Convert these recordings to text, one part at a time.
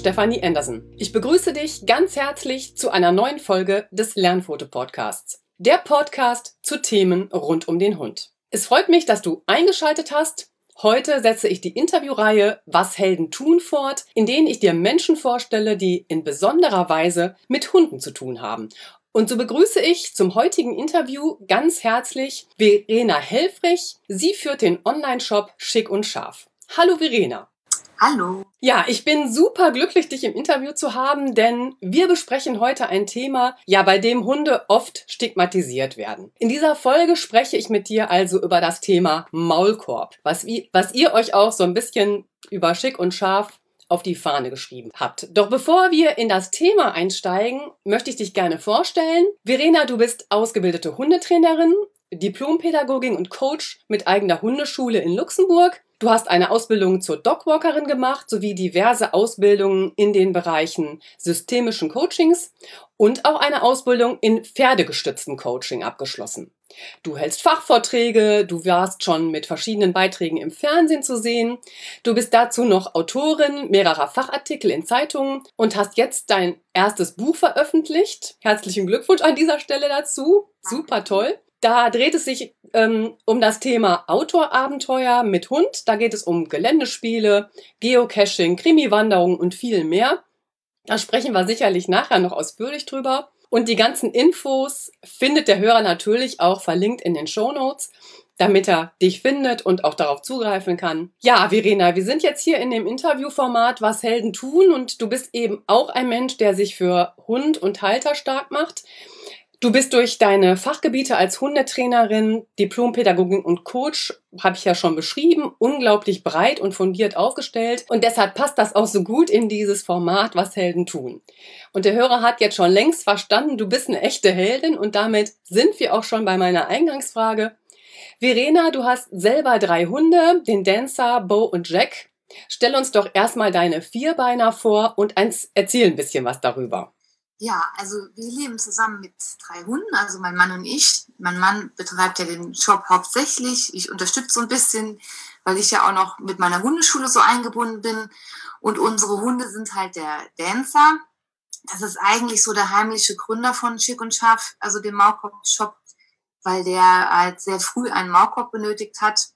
Stefanie Anderson. Ich begrüße dich ganz herzlich zu einer neuen Folge des Lernfoto-Podcasts. Der Podcast zu Themen rund um den Hund. Es freut mich, dass du eingeschaltet hast. Heute setze ich die Interviewreihe Was Helden tun fort, in denen ich dir Menschen vorstelle, die in besonderer Weise mit Hunden zu tun haben. Und so begrüße ich zum heutigen Interview ganz herzlich Verena Helfrich. Sie führt den Online-Shop Schick und Scharf. Hallo Verena. Hallo. Ja, ich bin super glücklich, dich im Interview zu haben, denn wir besprechen heute ein Thema, ja, bei dem Hunde oft stigmatisiert werden. In dieser Folge spreche ich mit dir also über das Thema Maulkorb, was, was ihr euch auch so ein bisschen über schick und scharf auf die Fahne geschrieben habt. Doch bevor wir in das Thema einsteigen, möchte ich dich gerne vorstellen. Verena, du bist ausgebildete Hundetrainerin, Diplompädagogin und Coach mit eigener Hundeschule in Luxemburg. Du hast eine Ausbildung zur Dogwalkerin gemacht, sowie diverse Ausbildungen in den Bereichen systemischen Coachings und auch eine Ausbildung in pferdegestützten Coaching abgeschlossen. Du hältst Fachvorträge, du warst schon mit verschiedenen Beiträgen im Fernsehen zu sehen, du bist dazu noch Autorin mehrerer Fachartikel in Zeitungen und hast jetzt dein erstes Buch veröffentlicht. Herzlichen Glückwunsch an dieser Stelle dazu. Super toll. Da dreht es sich ähm, um das Thema Outdoor-Abenteuer mit Hund. Da geht es um Geländespiele, Geocaching, Krimi-Wanderung und viel mehr. Da sprechen wir sicherlich nachher noch ausführlich drüber. Und die ganzen Infos findet der Hörer natürlich auch verlinkt in den Show Notes, damit er dich findet und auch darauf zugreifen kann. Ja, Verena, wir sind jetzt hier in dem Interviewformat Was Helden tun und du bist eben auch ein Mensch, der sich für Hund und Halter stark macht. Du bist durch deine Fachgebiete als Hundetrainerin, Diplompädagogin und Coach, habe ich ja schon beschrieben, unglaublich breit und fundiert aufgestellt. Und deshalb passt das auch so gut in dieses Format, was Helden tun. Und der Hörer hat jetzt schon längst verstanden, du bist eine echte Heldin. Und damit sind wir auch schon bei meiner Eingangsfrage. Verena, du hast selber drei Hunde, den Dancer, Bo und Jack. Stell uns doch erstmal deine Vierbeiner vor und erzähl ein bisschen was darüber. Ja, also wir leben zusammen mit drei Hunden, also mein Mann und ich. Mein Mann betreibt ja den Job hauptsächlich. Ich unterstütze so ein bisschen, weil ich ja auch noch mit meiner Hundeschule so eingebunden bin. Und unsere Hunde sind halt der Dancer. Das ist eigentlich so der heimliche Gründer von Schick und Scharf, also dem Maulkorb-Shop, weil der halt sehr früh einen Maulkorb benötigt hat.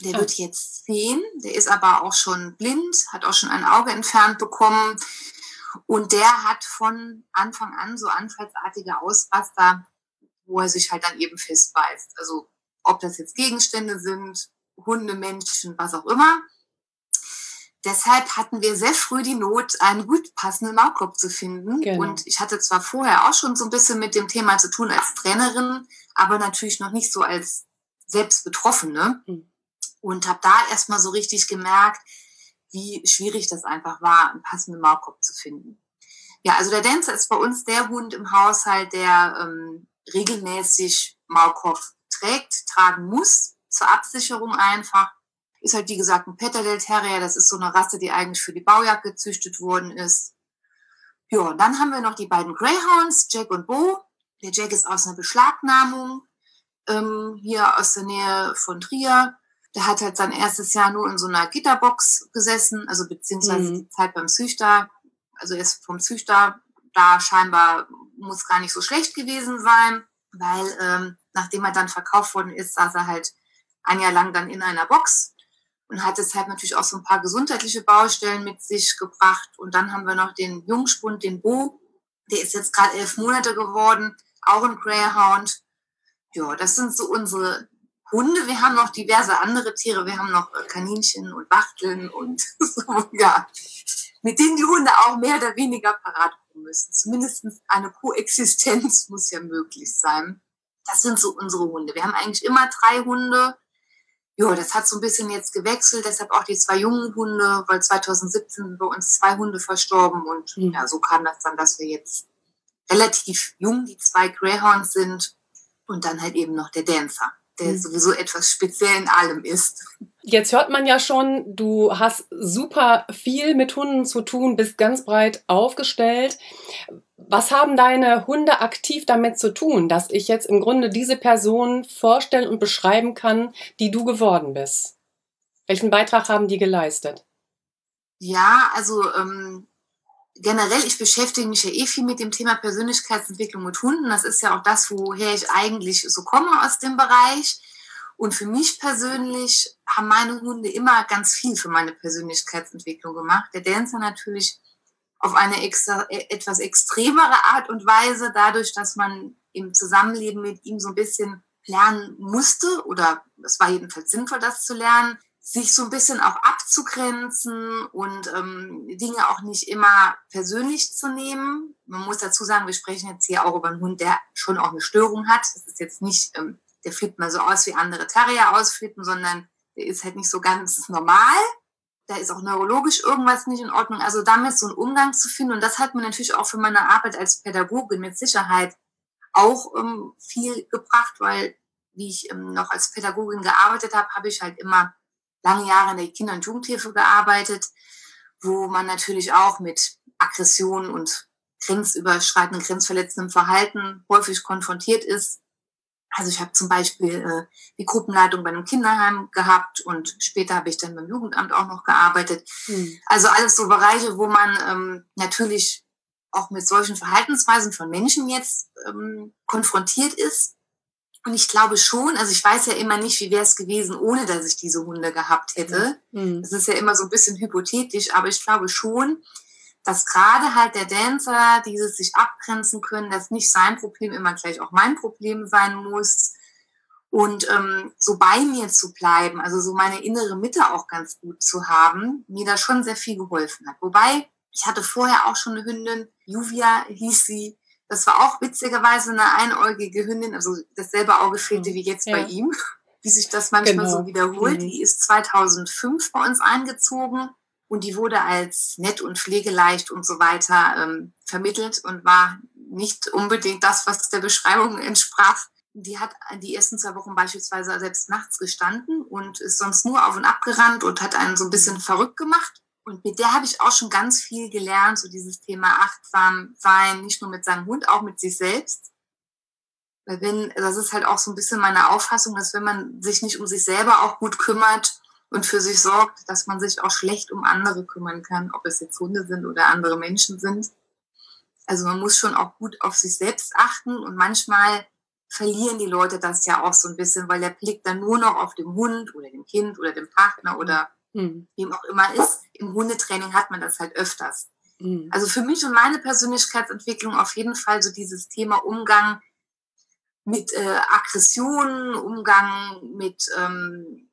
Der wird jetzt zehn, der ist aber auch schon blind, hat auch schon ein Auge entfernt bekommen und der hat von Anfang an so anfallsartige Ausraster, wo er sich halt dann eben festbeißt. Also ob das jetzt Gegenstände sind, Hunde, Menschen, was auch immer. Deshalb hatten wir sehr früh die Not, einen gut passenden Maulkorb zu finden. Genau. Und ich hatte zwar vorher auch schon so ein bisschen mit dem Thema zu tun als Trainerin, aber natürlich noch nicht so als selbst Betroffene. Mhm. Und habe da erstmal so richtig gemerkt, wie schwierig das einfach war, einen passenden Maulkorb zu finden. Ja, also der Dancer ist bei uns der Hund im Haushalt, der ähm, regelmäßig Maulkorb trägt, tragen muss, zur Absicherung einfach. Ist halt, wie gesagt, ein Peterdale Terrier. Das ist so eine Rasse, die eigentlich für die Baujagd gezüchtet worden ist. Ja, und dann haben wir noch die beiden Greyhounds, Jack und Bo. Der Jack ist aus einer Beschlagnahmung, ähm, hier aus der Nähe von Trier. Der hat halt sein erstes Jahr nur in so einer Gitterbox gesessen, also beziehungsweise mhm. die Zeit beim Züchter. Also er ist vom Züchter da scheinbar muss gar nicht so schlecht gewesen sein, weil ähm, nachdem er dann verkauft worden ist, saß er halt ein Jahr lang dann in einer Box und hat halt natürlich auch so ein paar gesundheitliche Baustellen mit sich gebracht. Und dann haben wir noch den Jungspund, den Bo, der ist jetzt gerade elf Monate geworden, auch ein Greyhound. Ja, das sind so unsere Hunde, wir haben noch diverse andere Tiere, wir haben noch äh, Kaninchen und Wachteln und so, ja, mit denen die Hunde auch mehr oder weniger parat kommen müssen. Zumindest eine Koexistenz muss ja möglich sein. Das sind so unsere Hunde. Wir haben eigentlich immer drei Hunde. Ja, das hat so ein bisschen jetzt gewechselt, deshalb auch die zwei jungen Hunde, weil 2017 sind bei uns zwei Hunde verstorben und mhm. ja, so kam das dann, dass wir jetzt relativ jung die zwei Greyhounds sind und dann halt eben noch der Dancer der sowieso etwas speziell in allem ist. Jetzt hört man ja schon, du hast super viel mit Hunden zu tun, bist ganz breit aufgestellt. Was haben deine Hunde aktiv damit zu tun, dass ich jetzt im Grunde diese Person vorstellen und beschreiben kann, die du geworden bist? Welchen Beitrag haben die geleistet? Ja, also ähm, generell, ich beschäftige mich ja eh viel mit dem Thema Persönlichkeitsentwicklung mit Hunden. Das ist ja auch das, woher ich eigentlich so komme aus dem Bereich. Und für mich persönlich haben meine Hunde immer ganz viel für meine Persönlichkeitsentwicklung gemacht. Der Dancer natürlich auf eine extra, e, etwas extremere Art und Weise, dadurch, dass man im Zusammenleben mit ihm so ein bisschen lernen musste, oder es war jedenfalls sinnvoll, das zu lernen, sich so ein bisschen auch abzugrenzen und ähm, Dinge auch nicht immer persönlich zu nehmen. Man muss dazu sagen, wir sprechen jetzt hier auch über einen Hund, der schon auch eine Störung hat. Das ist jetzt nicht ähm, der flippt mal so aus, wie andere Terrier ausflippen, sondern der ist halt nicht so ganz normal. Da ist auch neurologisch irgendwas nicht in Ordnung. Also damit so einen Umgang zu finden. Und das hat mir natürlich auch für meine Arbeit als Pädagogin mit Sicherheit auch ähm, viel gebracht, weil wie ich ähm, noch als Pädagogin gearbeitet habe, habe ich halt immer lange Jahre in der Kinder- und Jugendhilfe gearbeitet, wo man natürlich auch mit Aggressionen und grenzüberschreitendem, grenzverletzendem Verhalten häufig konfrontiert ist. Also ich habe zum Beispiel äh, die Gruppenleitung bei einem Kinderheim gehabt und später habe ich dann beim Jugendamt auch noch gearbeitet. Mhm. Also alles so Bereiche, wo man ähm, natürlich auch mit solchen Verhaltensweisen von Menschen jetzt ähm, konfrontiert ist. Und ich glaube schon, also ich weiß ja immer nicht, wie wäre es gewesen, ohne dass ich diese Hunde gehabt hätte. Mhm. Das ist ja immer so ein bisschen hypothetisch, aber ich glaube schon, dass gerade halt der Dancer dieses sich abgrenzen können, dass nicht sein Problem immer gleich auch mein Problem sein muss und ähm, so bei mir zu bleiben, also so meine innere Mitte auch ganz gut zu haben, mir da schon sehr viel geholfen hat. Wobei, ich hatte vorher auch schon eine Hündin, Juvia hieß sie, das war auch witzigerweise eine einäugige Hündin, also dasselbe Auge fehlte wie jetzt ja. bei ihm, wie sich das manchmal genau. so wiederholt. Mhm. Die ist 2005 bei uns eingezogen und die wurde als nett und pflegeleicht und so weiter ähm, vermittelt und war nicht unbedingt das, was der Beschreibung entsprach. Die hat die ersten zwei Wochen beispielsweise selbst nachts gestanden und ist sonst nur auf und ab gerannt und hat einen so ein bisschen verrückt gemacht. Und mit der habe ich auch schon ganz viel gelernt, so dieses Thema achtsam sein, nicht nur mit seinem Hund, auch mit sich selbst. Weil wenn, das ist halt auch so ein bisschen meine Auffassung, dass wenn man sich nicht um sich selber auch gut kümmert, und für sich sorgt, dass man sich auch schlecht um andere kümmern kann, ob es jetzt Hunde sind oder andere Menschen sind. Also man muss schon auch gut auf sich selbst achten und manchmal verlieren die Leute das ja auch so ein bisschen, weil der Blick dann nur noch auf dem Hund oder dem Kind oder dem Partner oder mhm. wem auch immer ist. Im Hundetraining hat man das halt öfters. Mhm. Also für mich und meine Persönlichkeitsentwicklung auf jeden Fall so dieses Thema Umgang mit äh, Aggressionen, Umgang mit ähm,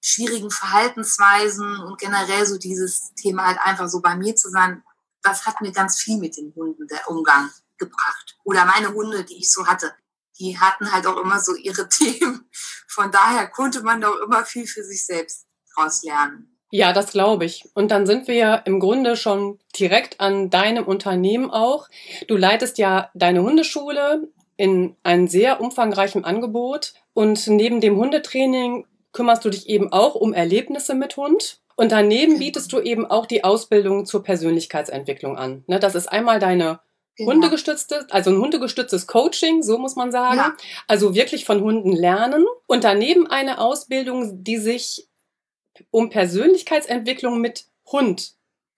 schwierigen Verhaltensweisen und generell so dieses Thema halt einfach so bei mir zu sein, das hat mir ganz viel mit den Hunden, der Umgang gebracht. Oder meine Hunde, die ich so hatte, die hatten halt auch immer so ihre Themen. Von daher konnte man doch immer viel für sich selbst draus lernen. Ja, das glaube ich. Und dann sind wir ja im Grunde schon direkt an deinem Unternehmen auch. Du leitest ja deine Hundeschule in einem sehr umfangreichen Angebot. Und neben dem Hundetraining kümmerst du dich eben auch um Erlebnisse mit Hund. Und daneben genau. bietest du eben auch die Ausbildung zur Persönlichkeitsentwicklung an. Ne, das ist einmal deine genau. hundegestützte, also ein hundegestütztes Coaching, so muss man sagen. Ja. Also wirklich von Hunden lernen. Und daneben eine Ausbildung, die sich um Persönlichkeitsentwicklung mit Hund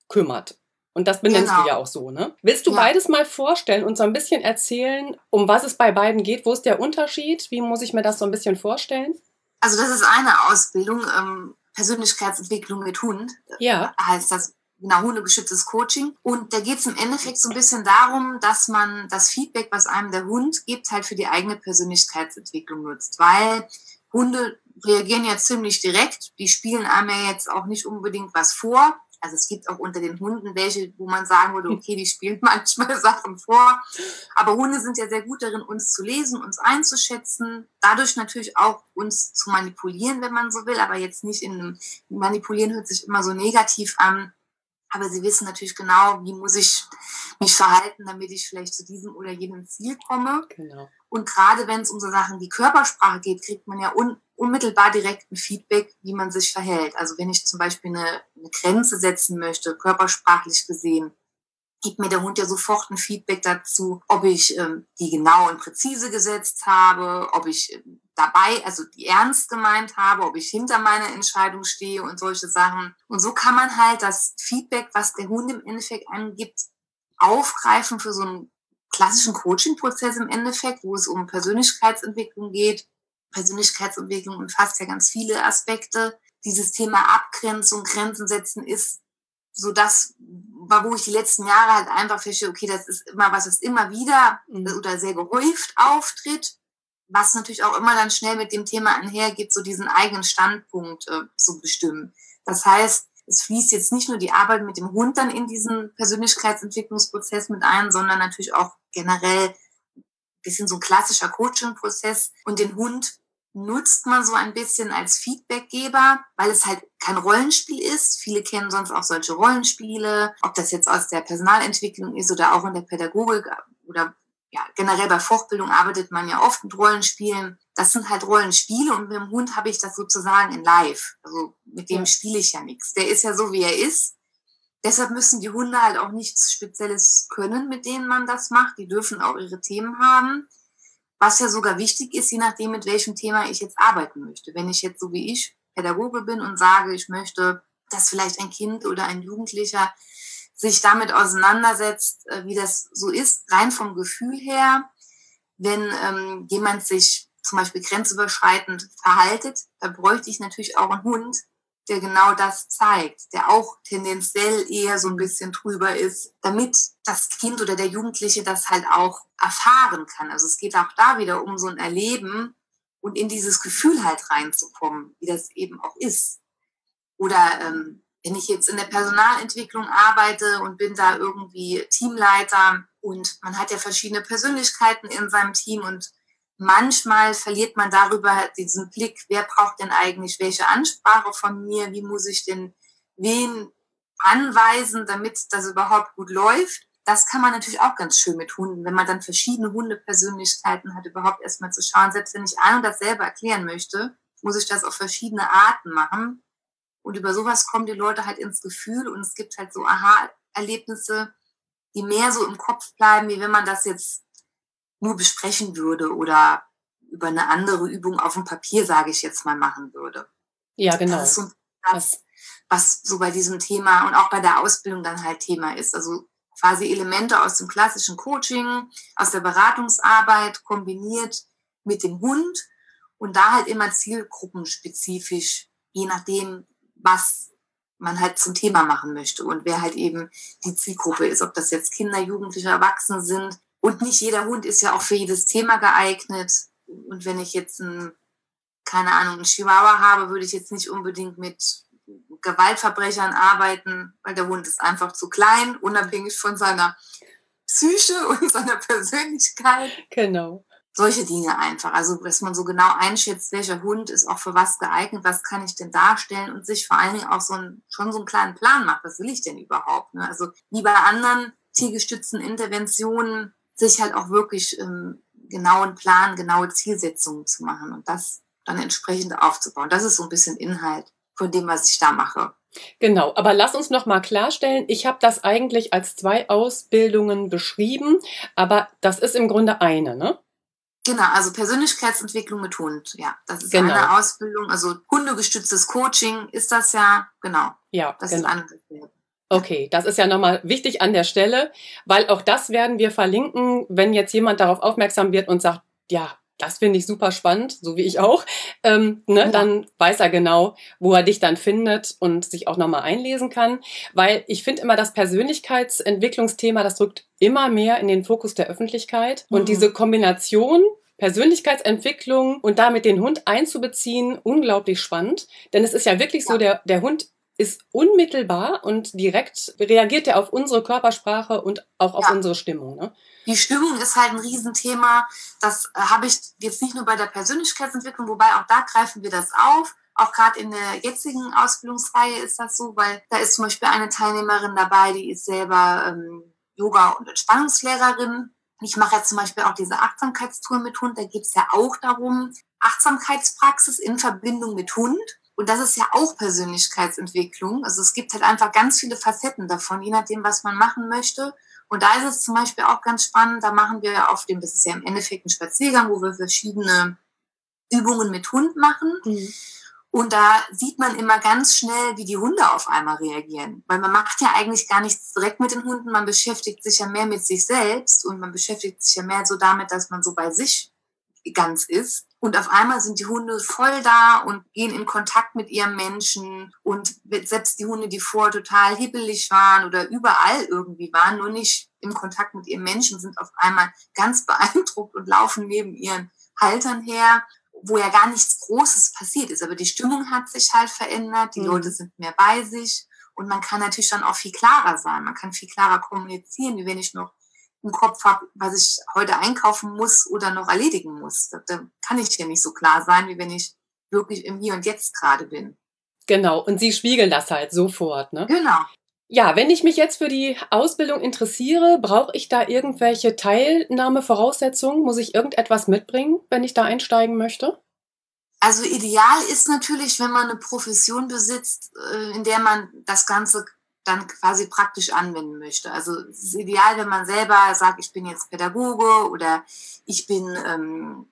kümmert. Und das benennst genau. du ja auch so, ne? Willst du ja. beides mal vorstellen und so ein bisschen erzählen, um was es bei beiden geht? Wo ist der Unterschied? Wie muss ich mir das so ein bisschen vorstellen? Also das ist eine Ausbildung, ähm, Persönlichkeitsentwicklung mit Hund. Ja. Heißt das genau hundegeschütztes Coaching. Und da geht es im Endeffekt so ein bisschen darum, dass man das Feedback, was einem der Hund gibt, halt für die eigene Persönlichkeitsentwicklung nutzt. Weil Hunde reagieren ja ziemlich direkt. Die spielen einem ja jetzt auch nicht unbedingt was vor. Also es gibt auch unter den Hunden welche, wo man sagen würde, okay, die spielen manchmal Sachen vor. Aber Hunde sind ja sehr gut darin, uns zu lesen, uns einzuschätzen, dadurch natürlich auch uns zu manipulieren, wenn man so will, aber jetzt nicht in einem, manipulieren hört sich immer so negativ an. Aber sie wissen natürlich genau, wie muss ich mich verhalten, damit ich vielleicht zu diesem oder jenem Ziel komme. Genau. Und gerade wenn es um so Sachen wie Körpersprache geht, kriegt man ja un unmittelbar direkt ein Feedback, wie man sich verhält. Also wenn ich zum Beispiel eine, eine Grenze setzen möchte, körpersprachlich gesehen, gibt mir der Hund ja sofort ein Feedback dazu, ob ich ähm, die genau und präzise gesetzt habe, ob ich ähm, dabei, also die ernst gemeint habe, ob ich hinter meiner Entscheidung stehe und solche Sachen. Und so kann man halt das Feedback, was der Hund im Endeffekt angibt, aufgreifen für so einen klassischen Coaching-Prozess im Endeffekt, wo es um Persönlichkeitsentwicklung geht. Persönlichkeitsentwicklung umfasst ja ganz viele Aspekte. Dieses Thema Abgrenzung, Grenzen setzen ist so das wo ich die letzten Jahre halt einfach feststelle, okay, das ist immer was, was immer wieder mhm. oder sehr gehäuft auftritt, was natürlich auch immer dann schnell mit dem Thema einhergeht, so diesen eigenen Standpunkt äh, zu bestimmen. Das heißt, es fließt jetzt nicht nur die Arbeit mit dem Hund dann in diesen Persönlichkeitsentwicklungsprozess mit ein, sondern natürlich auch generell ein bisschen so ein klassischer Coaching-Prozess und den Hund nutzt man so ein bisschen als Feedbackgeber, weil es halt kein Rollenspiel ist. Viele kennen sonst auch solche Rollenspiele, ob das jetzt aus der Personalentwicklung ist oder auch in der Pädagogik oder ja, generell bei Fortbildung arbeitet man ja oft mit Rollenspielen. Das sind halt Rollenspiele und mit dem Hund habe ich das sozusagen in live. Also mit dem spiele ich ja nichts. Der ist ja so, wie er ist. Deshalb müssen die Hunde halt auch nichts Spezielles können, mit denen man das macht. Die dürfen auch ihre Themen haben was ja sogar wichtig ist, je nachdem, mit welchem Thema ich jetzt arbeiten möchte. Wenn ich jetzt so wie ich Pädagoge bin und sage, ich möchte, dass vielleicht ein Kind oder ein Jugendlicher sich damit auseinandersetzt, äh, wie das so ist, rein vom Gefühl her, wenn ähm, jemand sich zum Beispiel grenzüberschreitend verhaltet, da bräuchte ich natürlich auch einen Hund, der genau das zeigt, der auch tendenziell eher so ein bisschen drüber ist, damit das Kind oder der Jugendliche das halt auch erfahren kann. Also es geht auch da wieder um so ein Erleben und in dieses Gefühl halt reinzukommen, wie das eben auch ist. Oder ähm, wenn ich jetzt in der Personalentwicklung arbeite und bin da irgendwie Teamleiter und man hat ja verschiedene Persönlichkeiten in seinem Team und manchmal verliert man darüber diesen Blick, wer braucht denn eigentlich welche Ansprache von mir, wie muss ich denn wen anweisen, damit das überhaupt gut läuft. Das kann man natürlich auch ganz schön mit Hunden, wenn man dann verschiedene Hundepersönlichkeiten hat, überhaupt erstmal zu schauen. Selbst wenn ich ein und dasselbe erklären möchte, muss ich das auf verschiedene Arten machen. Und über sowas kommen die Leute halt ins Gefühl und es gibt halt so Aha-Erlebnisse, die mehr so im Kopf bleiben, wie wenn man das jetzt nur besprechen würde oder über eine andere Übung auf dem Papier, sage ich jetzt mal, machen würde. Ja, genau. Das ist so das, was so bei diesem Thema und auch bei der Ausbildung dann halt Thema ist. Also quasi Elemente aus dem klassischen Coaching, aus der Beratungsarbeit kombiniert mit dem Hund und da halt immer zielgruppenspezifisch, je nachdem, was man halt zum Thema machen möchte und wer halt eben die Zielgruppe ist, ob das jetzt Kinder, Jugendliche, Erwachsene sind, und nicht jeder Hund ist ja auch für jedes Thema geeignet. Und wenn ich jetzt ein, keine Ahnung, einen Chihuahua habe, würde ich jetzt nicht unbedingt mit Gewaltverbrechern arbeiten, weil der Hund ist einfach zu klein, unabhängig von seiner Psyche und seiner Persönlichkeit. Genau. Solche Dinge einfach. Also, dass man so genau einschätzt, welcher Hund ist auch für was geeignet, was kann ich denn darstellen und sich vor allen Dingen auch so ein, schon so einen kleinen Plan macht. Was will ich denn überhaupt? Ne? Also, wie bei anderen tiergestützten Interventionen sich halt auch wirklich ähm, genauen Plan, genaue Zielsetzungen zu machen und das dann entsprechend aufzubauen. Das ist so ein bisschen Inhalt von dem, was ich da mache. Genau, aber lass uns noch mal klarstellen, ich habe das eigentlich als zwei Ausbildungen beschrieben, aber das ist im Grunde eine, ne? Genau, also Persönlichkeitsentwicklung mit Hund, ja. Das ist genau. eine Ausbildung, also hundegestütztes Coaching ist das ja, genau. Ja, das genau. ist eine Okay, das ist ja nochmal wichtig an der Stelle, weil auch das werden wir verlinken, wenn jetzt jemand darauf aufmerksam wird und sagt, ja, das finde ich super spannend, so wie ich auch, ähm, ne, ja. dann weiß er genau, wo er dich dann findet und sich auch nochmal einlesen kann. Weil ich finde immer, das Persönlichkeitsentwicklungsthema, das drückt immer mehr in den Fokus der Öffentlichkeit. Mhm. Und diese Kombination Persönlichkeitsentwicklung und damit den Hund einzubeziehen, unglaublich spannend. Denn es ist ja wirklich so, der, der Hund ist unmittelbar und direkt reagiert er auf unsere Körpersprache und auch auf ja. unsere Stimmung. Ne? Die Stimmung ist halt ein Riesenthema. Das äh, habe ich jetzt nicht nur bei der Persönlichkeitsentwicklung, wobei auch da greifen wir das auf. Auch gerade in der jetzigen Ausbildungsreihe ist das so, weil da ist zum Beispiel eine Teilnehmerin dabei, die ist selber ähm, Yoga- und Entspannungslehrerin. Ich mache ja zum Beispiel auch diese Achtsamkeitstour mit Hund. Da geht es ja auch darum, Achtsamkeitspraxis in Verbindung mit Hund. Und das ist ja auch Persönlichkeitsentwicklung. Also es gibt halt einfach ganz viele Facetten davon, je nachdem, was man machen möchte. Und da ist es zum Beispiel auch ganz spannend, da machen wir auf dem, das ist ja im Endeffekt ein Spaziergang, wo wir verschiedene Übungen mit Hund machen. Mhm. Und da sieht man immer ganz schnell, wie die Hunde auf einmal reagieren. Weil man macht ja eigentlich gar nichts direkt mit den Hunden, man beschäftigt sich ja mehr mit sich selbst und man beschäftigt sich ja mehr so damit, dass man so bei sich ganz ist. Und auf einmal sind die Hunde voll da und gehen in Kontakt mit ihrem Menschen. Und selbst die Hunde, die vorher total hibbelig waren oder überall irgendwie waren, nur nicht im Kontakt mit ihrem Menschen, sind auf einmal ganz beeindruckt und laufen neben ihren Haltern her wo ja gar nichts Großes passiert ist. Aber die Stimmung hat sich halt verändert, die mhm. Leute sind mehr bei sich und man kann natürlich dann auch viel klarer sein. Man kann viel klarer kommunizieren, wie wenn ich noch im Kopf habe, was ich heute einkaufen muss oder noch erledigen muss. Da, da kann ich ja nicht so klar sein, wie wenn ich wirklich im Hier und Jetzt gerade bin. Genau, und Sie spiegeln das halt sofort, ne? Genau. Ja, wenn ich mich jetzt für die Ausbildung interessiere, brauche ich da irgendwelche Teilnahmevoraussetzungen? Muss ich irgendetwas mitbringen, wenn ich da einsteigen möchte? Also ideal ist natürlich, wenn man eine Profession besitzt, äh, in der man das Ganze dann quasi praktisch anwenden möchte. Also es ist ideal, wenn man selber sagt, ich bin jetzt Pädagoge oder ich bin ähm,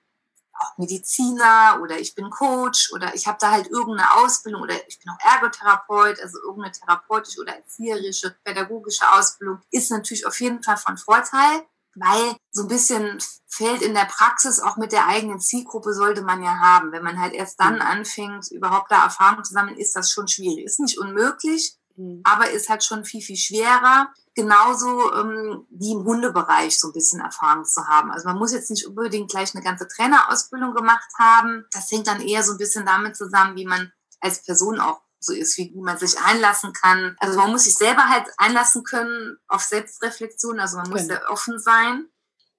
auch Mediziner oder ich bin Coach oder ich habe da halt irgendeine Ausbildung oder ich bin auch Ergotherapeut, also irgendeine therapeutische oder erzieherische, pädagogische Ausbildung ist natürlich auf jeden Fall von Vorteil, weil so ein bisschen fällt in der Praxis auch mit der eigenen Zielgruppe sollte man ja haben. Wenn man halt erst dann mhm. anfängt, überhaupt da Erfahrung zu sammeln, ist das schon schwierig. Ist nicht unmöglich, mhm. aber ist halt schon viel, viel schwerer genauso ähm, wie im Hundebereich so ein bisschen Erfahrung zu haben. Also man muss jetzt nicht unbedingt gleich eine ganze Trainerausbildung gemacht haben. Das hängt dann eher so ein bisschen damit zusammen, wie man als Person auch so ist, wie, man sich einlassen kann. Also man muss sich selber halt einlassen können auf Selbstreflexion. Also man muss genau. sehr offen sein,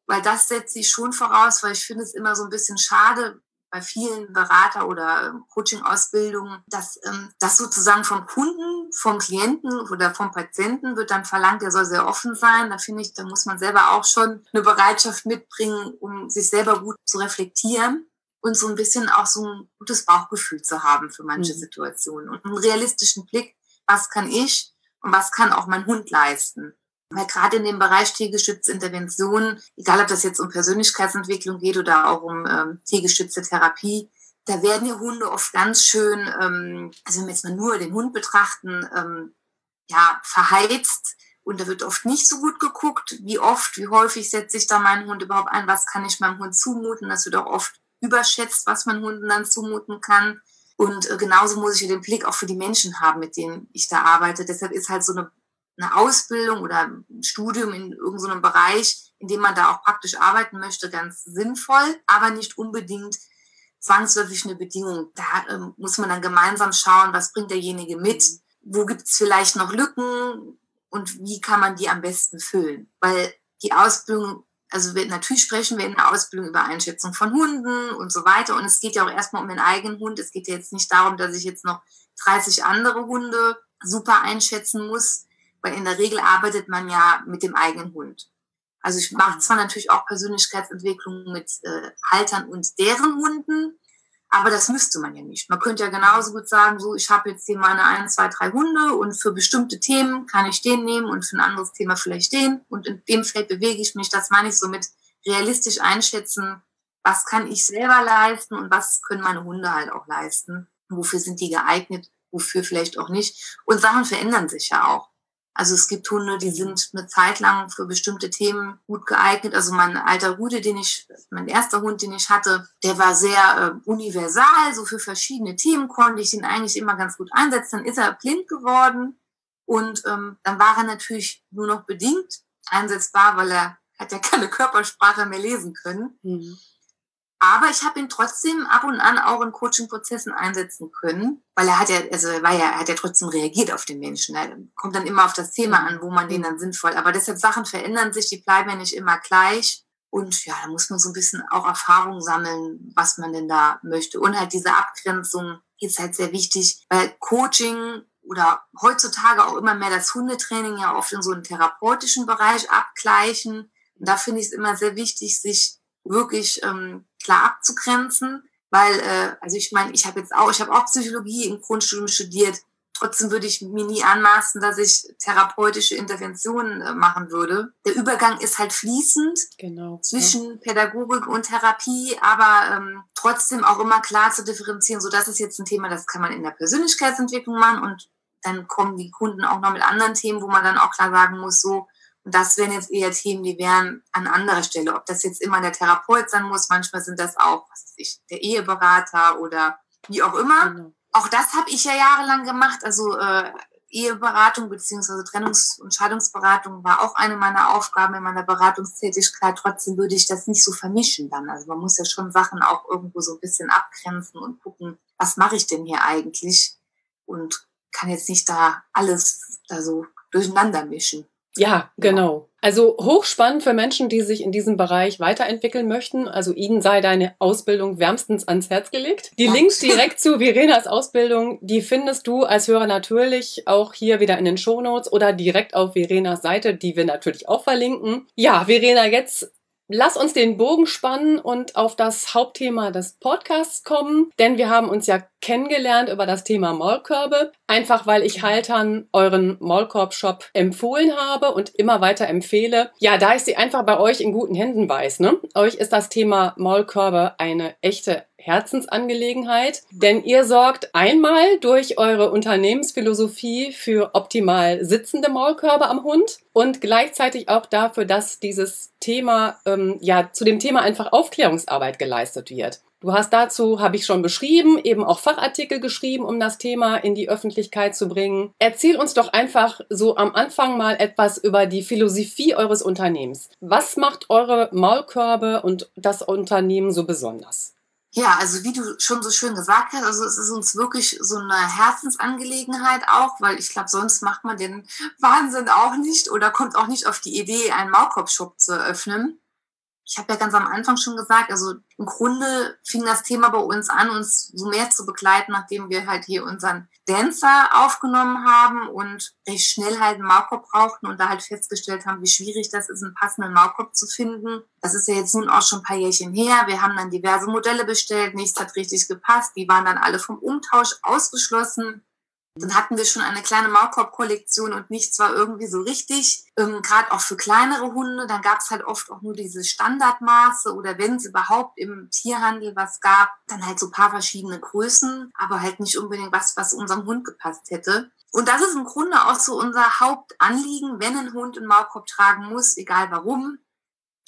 weil das setzt sich schon voraus, weil ich finde es immer so ein bisschen schade, bei vielen Berater- oder ähm, Coaching-Ausbildungen, dass ähm, das sozusagen vom Kunden, vom Klienten oder vom Patienten wird dann verlangt, der soll sehr offen sein. Da finde ich, da muss man selber auch schon eine Bereitschaft mitbringen, um sich selber gut zu reflektieren und so ein bisschen auch so ein gutes Bauchgefühl zu haben für manche mhm. Situationen und einen realistischen Blick, was kann ich und was kann auch mein Hund leisten. Weil gerade in dem Bereich tiergestützte Intervention, egal ob das jetzt um Persönlichkeitsentwicklung geht oder auch um ähm, tiergestützte Therapie, da werden die Hunde oft ganz schön, ähm, also wenn wir jetzt mal nur den Hund betrachten, ähm, ja, verheizt. Und da wird oft nicht so gut geguckt, wie oft, wie häufig setze ich da meinen Hund überhaupt ein, was kann ich meinem Hund zumuten. Das wird auch oft überschätzt, was man Hunden dann zumuten kann. Und äh, genauso muss ich den Blick auch für die Menschen haben, mit denen ich da arbeite. Deshalb ist halt so eine eine Ausbildung oder ein Studium in irgendeinem Bereich, in dem man da auch praktisch arbeiten möchte, ganz sinnvoll, aber nicht unbedingt zwangsläufig eine Bedingung. Da ähm, muss man dann gemeinsam schauen, was bringt derjenige mit, wo gibt es vielleicht noch Lücken und wie kann man die am besten füllen. Weil die Ausbildung, also wir, natürlich sprechen wir in der Ausbildung über Einschätzung von Hunden und so weiter. Und es geht ja auch erstmal um den eigenen Hund. Es geht ja jetzt nicht darum, dass ich jetzt noch 30 andere Hunde super einschätzen muss, weil in der Regel arbeitet man ja mit dem eigenen Hund. Also ich mache zwar natürlich auch Persönlichkeitsentwicklung mit äh, Haltern und deren Hunden, aber das müsste man ja nicht. Man könnte ja genauso gut sagen, so ich habe jetzt hier meine ein, zwei, drei Hunde und für bestimmte Themen kann ich den nehmen und für ein anderes Thema vielleicht den. Und in dem Feld bewege ich mich. Das meine ich so mit realistisch einschätzen, was kann ich selber leisten und was können meine Hunde halt auch leisten. Wofür sind die geeignet, wofür vielleicht auch nicht. Und Sachen verändern sich ja auch. Also es gibt Hunde, die sind eine Zeit lang für bestimmte Themen gut geeignet. Also mein alter Rude, den ich, mein erster Hund, den ich hatte, der war sehr äh, universal, so für verschiedene Themen konnte ich ihn eigentlich immer ganz gut einsetzen. Dann ist er blind geworden und ähm, dann war er natürlich nur noch bedingt einsetzbar, weil er hat ja keine Körpersprache mehr lesen können. Mhm. Aber ich habe ihn trotzdem ab und an auch in Coaching-Prozessen einsetzen können, weil er hat ja, also er war ja, er hat ja trotzdem reagiert auf den Menschen. Er kommt dann immer auf das Thema an, wo man den dann sinnvoll. Aber deshalb Sachen verändern sich, die bleiben ja nicht immer gleich. Und ja, da muss man so ein bisschen auch Erfahrung sammeln, was man denn da möchte. Und halt diese Abgrenzung ist halt sehr wichtig, weil Coaching oder heutzutage auch immer mehr das Hundetraining ja oft in so einen therapeutischen Bereich abgleichen. Und da finde ich es immer sehr wichtig, sich wirklich ähm, klar abzugrenzen, Weil, äh, also ich meine, ich habe jetzt auch, ich habe auch Psychologie im Grundstudium studiert. Trotzdem würde ich mir nie anmaßen, dass ich therapeutische Interventionen äh, machen würde. Der Übergang ist halt fließend genau, zwischen ja. Pädagogik und Therapie, aber ähm, trotzdem auch immer klar zu differenzieren. So, das ist jetzt ein Thema, das kann man in der Persönlichkeitsentwicklung machen und dann kommen die Kunden auch noch mit anderen Themen, wo man dann auch klar sagen muss, so, das wären jetzt eher Themen, die wären an anderer Stelle. Ob das jetzt immer der Therapeut sein muss, manchmal sind das auch, was weiß ich, der Eheberater oder wie auch immer. Genau. Auch das habe ich ja jahrelang gemacht. Also äh, Eheberatung beziehungsweise Trennungs- und Scheidungsberatung war auch eine meiner Aufgaben in meiner Beratungstätigkeit. Trotzdem würde ich das nicht so vermischen dann. Also man muss ja schon Sachen auch irgendwo so ein bisschen abgrenzen und gucken, was mache ich denn hier eigentlich? Und kann jetzt nicht da alles da so durcheinander mischen. Ja, genau. Also hochspannend für Menschen, die sich in diesem Bereich weiterentwickeln möchten. Also Ihnen sei deine Ausbildung wärmstens ans Herz gelegt. Die Links direkt zu Verenas Ausbildung, die findest du als Hörer natürlich auch hier wieder in den Shownotes oder direkt auf Verenas Seite, die wir natürlich auch verlinken. Ja, Verena, jetzt Lass uns den Bogen spannen und auf das Hauptthema des Podcasts kommen, denn wir haben uns ja kennengelernt über das Thema Maulkörbe, einfach weil ich Haltern euren Maulkorb-Shop empfohlen habe und immer weiter empfehle. Ja, da ich sie einfach bei euch in guten Händen weiß, ne? Euch ist das Thema Maulkörbe eine echte Herzensangelegenheit, denn ihr sorgt einmal durch eure Unternehmensphilosophie für optimal sitzende Maulkörbe am Hund und gleichzeitig auch dafür, dass dieses Thema, ähm, ja, zu dem Thema einfach Aufklärungsarbeit geleistet wird. Du hast dazu, habe ich schon beschrieben, eben auch Fachartikel geschrieben, um das Thema in die Öffentlichkeit zu bringen. Erzähl uns doch einfach so am Anfang mal etwas über die Philosophie eures Unternehmens. Was macht eure Maulkörbe und das Unternehmen so besonders? Ja, also wie du schon so schön gesagt hast, also es ist uns wirklich so eine Herzensangelegenheit auch, weil ich glaube, sonst macht man den Wahnsinn auch nicht oder kommt auch nicht auf die Idee, einen Maulkorb-Shop zu eröffnen. Ich habe ja ganz am Anfang schon gesagt, also im Grunde fing das Thema bei uns an, uns so mehr zu begleiten, nachdem wir halt hier unseren Dancer aufgenommen haben und recht schnell halt einen Maulkorb brauchten und da halt festgestellt haben, wie schwierig das ist, einen passenden Maulkorb zu finden. Das ist ja jetzt nun auch schon ein paar Jährchen her. Wir haben dann diverse Modelle bestellt, nichts hat richtig gepasst. Die waren dann alle vom Umtausch ausgeschlossen. Dann hatten wir schon eine kleine Maulkorb-Kollektion und nichts war irgendwie so richtig. Ähm, Gerade auch für kleinere Hunde, dann gab es halt oft auch nur diese Standardmaße oder wenn es überhaupt im Tierhandel was gab, dann halt so ein paar verschiedene Größen, aber halt nicht unbedingt was, was unserem Hund gepasst hätte. Und das ist im Grunde auch so unser Hauptanliegen, wenn ein Hund einen Maulkorb tragen muss, egal warum,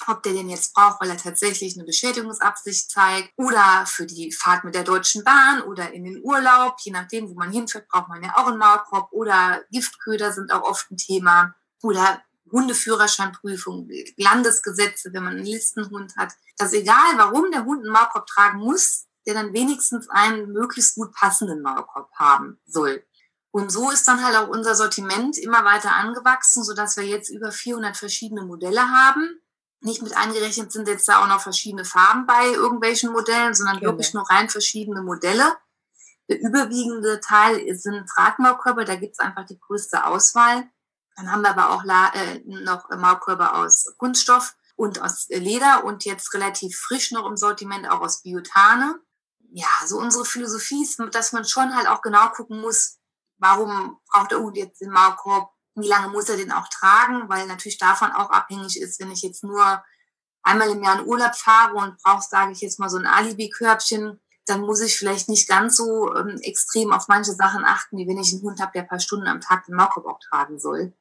ob der den jetzt braucht, weil er tatsächlich eine Beschädigungsabsicht zeigt oder für die Fahrt mit der Deutschen Bahn oder in den Urlaub, je nachdem, wo man hinfährt, braucht man ja auch einen Maulkorb oder Giftköder sind auch oft ein Thema oder Hundeführerscheinprüfung, Landesgesetze, wenn man einen Listenhund hat. Das ist egal, warum der Hund einen Maulkorb tragen muss, der dann wenigstens einen möglichst gut passenden Maulkorb haben soll. Und so ist dann halt auch unser Sortiment immer weiter angewachsen, sodass wir jetzt über 400 verschiedene Modelle haben nicht mit eingerechnet sind jetzt da auch noch verschiedene Farben bei irgendwelchen Modellen, sondern genau. wirklich nur rein verschiedene Modelle. Der überwiegende Teil sind Drahtmaulkörper, da gibt's einfach die größte Auswahl. Dann haben wir aber auch äh, noch Maulkörper aus Kunststoff und aus Leder und jetzt relativ frisch noch im Sortiment auch aus Biotane. Ja, so unsere Philosophie ist, dass man schon halt auch genau gucken muss, warum braucht der Hund jetzt den Maulkorb, wie lange muss er den auch tragen, weil natürlich davon auch abhängig ist, wenn ich jetzt nur einmal im Jahr in Urlaub fahre und brauche, sage ich jetzt mal, so ein Alibi-Körbchen, dann muss ich vielleicht nicht ganz so ähm, extrem auf manche Sachen achten, wie wenn ich einen Hund habe, der ein paar Stunden am Tag den Maulkorb tragen soll.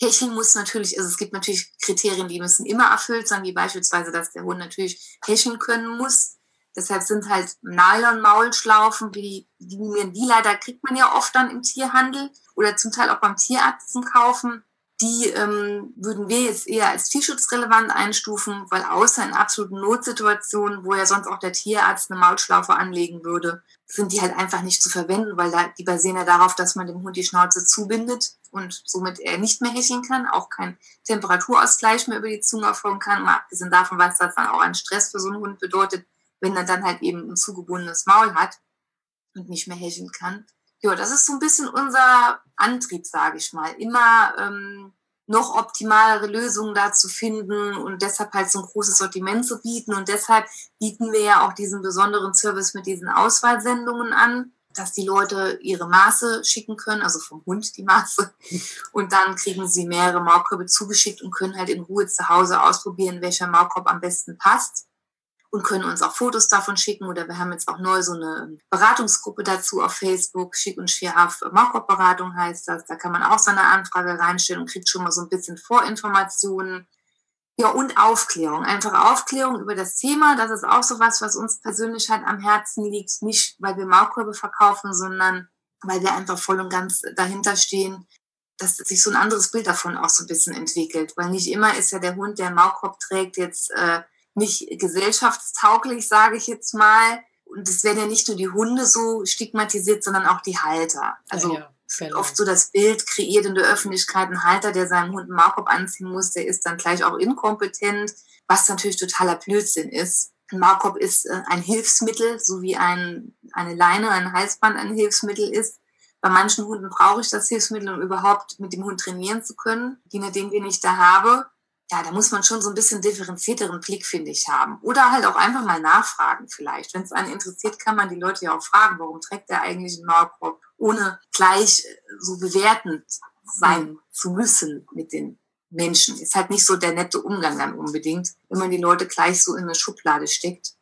Hecheln muss natürlich, also es gibt natürlich Kriterien, die müssen immer erfüllt sein, wie beispielsweise, dass der Hund natürlich hecheln können muss. Deshalb sind halt Nylon-Maulschlaufen, wie die, die, leider kriegt man ja oft dann im Tierhandel oder zum Teil auch beim Tierarzt zum Kaufen. Die ähm, würden wir jetzt eher als tierschutzrelevant einstufen, weil außer in absoluten Notsituationen, wo ja sonst auch der Tierarzt eine Maulschlaufe anlegen würde, sind die halt einfach nicht zu verwenden, weil da, die basieren ja darauf, dass man dem Hund die Schnauze zubindet und somit er nicht mehr hecheln kann, auch kein Temperaturausgleich mehr über die Zunge erfolgen kann. Mal abgesehen davon, was das dann auch ein Stress für so einen Hund bedeutet, wenn er dann halt eben ein zugebundenes Maul hat und nicht mehr hecheln kann. Ja, das ist so ein bisschen unser Antrieb, sage ich mal. Immer ähm, noch optimalere Lösungen da zu finden und deshalb halt so ein großes Sortiment zu bieten. Und deshalb bieten wir ja auch diesen besonderen Service mit diesen Auswahlsendungen an, dass die Leute ihre Maße schicken können, also vom Hund die Maße. Und dann kriegen sie mehrere Maulkörbe zugeschickt und können halt in Ruhe zu Hause ausprobieren, welcher Maulkorb am besten passt und können uns auch Fotos davon schicken. Oder wir haben jetzt auch neu so eine Beratungsgruppe dazu auf Facebook. Schick und Schärf Markup-Beratung heißt das. Da kann man auch so eine Anfrage reinstellen und kriegt schon mal so ein bisschen Vorinformationen. Ja, und Aufklärung. Einfach Aufklärung über das Thema. Das ist auch so was, was uns persönlich halt am Herzen liegt. Nicht, weil wir Maulkörbe verkaufen, sondern weil wir einfach voll und ganz dahinter stehen, dass sich so ein anderes Bild davon auch so ein bisschen entwickelt. Weil nicht immer ist ja der Hund, der Maulkorb trägt, jetzt äh, nicht gesellschaftstauglich, sage ich jetzt mal. Und es werden ja nicht nur die Hunde so stigmatisiert, sondern auch die Halter. Also ja, ja, oft so das Bild kreiert in der Öffentlichkeit ein Halter, der seinem Hund einen Maulkorb anziehen muss, der ist dann gleich auch inkompetent, was natürlich totaler Blödsinn ist. Ein Maulkorb ist äh, ein Hilfsmittel, so wie ein, eine Leine, ein Halsband ein Hilfsmittel ist. Bei manchen Hunden brauche ich das Hilfsmittel, um überhaupt mit dem Hund trainieren zu können. Je nachdem, wen ich da habe, ja, da muss man schon so ein bisschen differenzierteren Blick, finde ich, haben. Oder halt auch einfach mal nachfragen vielleicht. Wenn es einen interessiert, kann man die Leute ja auch fragen, warum trägt der eigentlich einen Maulkorb, ohne gleich äh, so bewertend sein mhm. zu müssen mit den Menschen. Ist halt nicht so der nette Umgang dann unbedingt, wenn man die Leute gleich so in eine Schublade steckt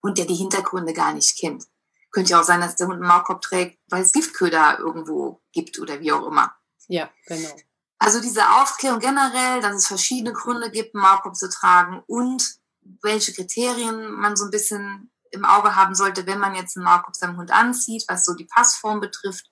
und der die Hintergründe gar nicht kennt. Könnte ja auch sein, dass der Hund einen Maulkorb trägt, weil es Giftköder irgendwo gibt oder wie auch immer. Ja, genau. Also diese Aufklärung generell, dass es verschiedene Gründe gibt, Maulkorb zu tragen und welche Kriterien man so ein bisschen im Auge haben sollte, wenn man jetzt einen Maulkorb seinem Hund anzieht, was so die Passform betrifft.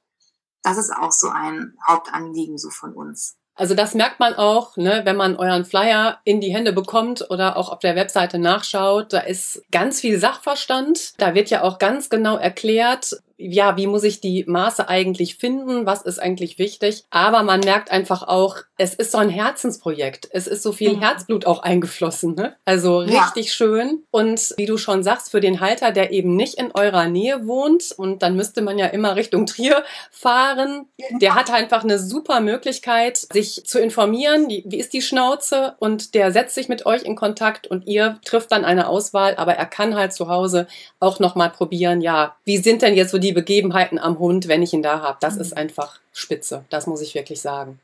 Das ist auch so ein Hauptanliegen so von uns. Also das merkt man auch, ne, wenn man euren Flyer in die Hände bekommt oder auch auf der Webseite nachschaut. Da ist ganz viel Sachverstand. Da wird ja auch ganz genau erklärt, ja, wie muss ich die Maße eigentlich finden? Was ist eigentlich wichtig? Aber man merkt einfach auch, es ist so ein Herzensprojekt. Es ist so viel. Herzblut auch eingeflossen. Ne? Also richtig ja. schön. Und wie du schon sagst, für den Halter, der eben nicht in eurer Nähe wohnt und dann müsste man ja immer Richtung Trier fahren, der hat einfach eine super Möglichkeit, sich zu informieren. Wie ist die Schnauze? Und der setzt sich mit euch in Kontakt und ihr trifft dann eine Auswahl. Aber er kann halt zu Hause auch nochmal probieren, ja, wie sind denn jetzt so die die Begebenheiten am Hund, wenn ich ihn da habe. Das mhm. ist einfach spitze. Das muss ich wirklich sagen.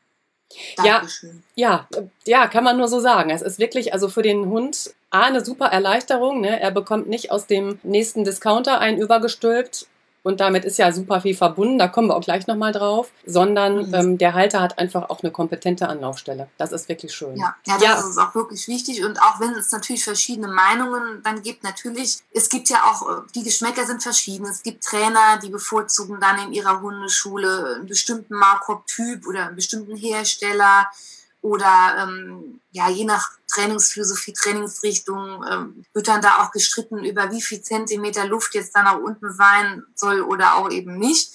Dankeschön. Ja, ja, ja, kann man nur so sagen. Es ist wirklich, also für den Hund A, eine super Erleichterung. Ne? Er bekommt nicht aus dem nächsten Discounter einen übergestülpt und damit ist ja super viel verbunden, da kommen wir auch gleich nochmal drauf, sondern mhm. ähm, der Halter hat einfach auch eine kompetente Anlaufstelle. Das ist wirklich schön. Ja, ja das ja. ist auch wirklich wichtig und auch wenn es natürlich verschiedene Meinungen dann gibt, natürlich, es gibt ja auch, äh, die Geschmäcker sind verschieden. Es gibt Trainer, die bevorzugen dann in ihrer Hundeschule einen bestimmten Markov-Typ oder einen bestimmten Hersteller oder ähm, ja, je nach Trainingsphilosophie, Trainingsrichtung ähm, wird dann da auch gestritten, über wie viel Zentimeter Luft jetzt da nach unten sein soll oder auch eben nicht.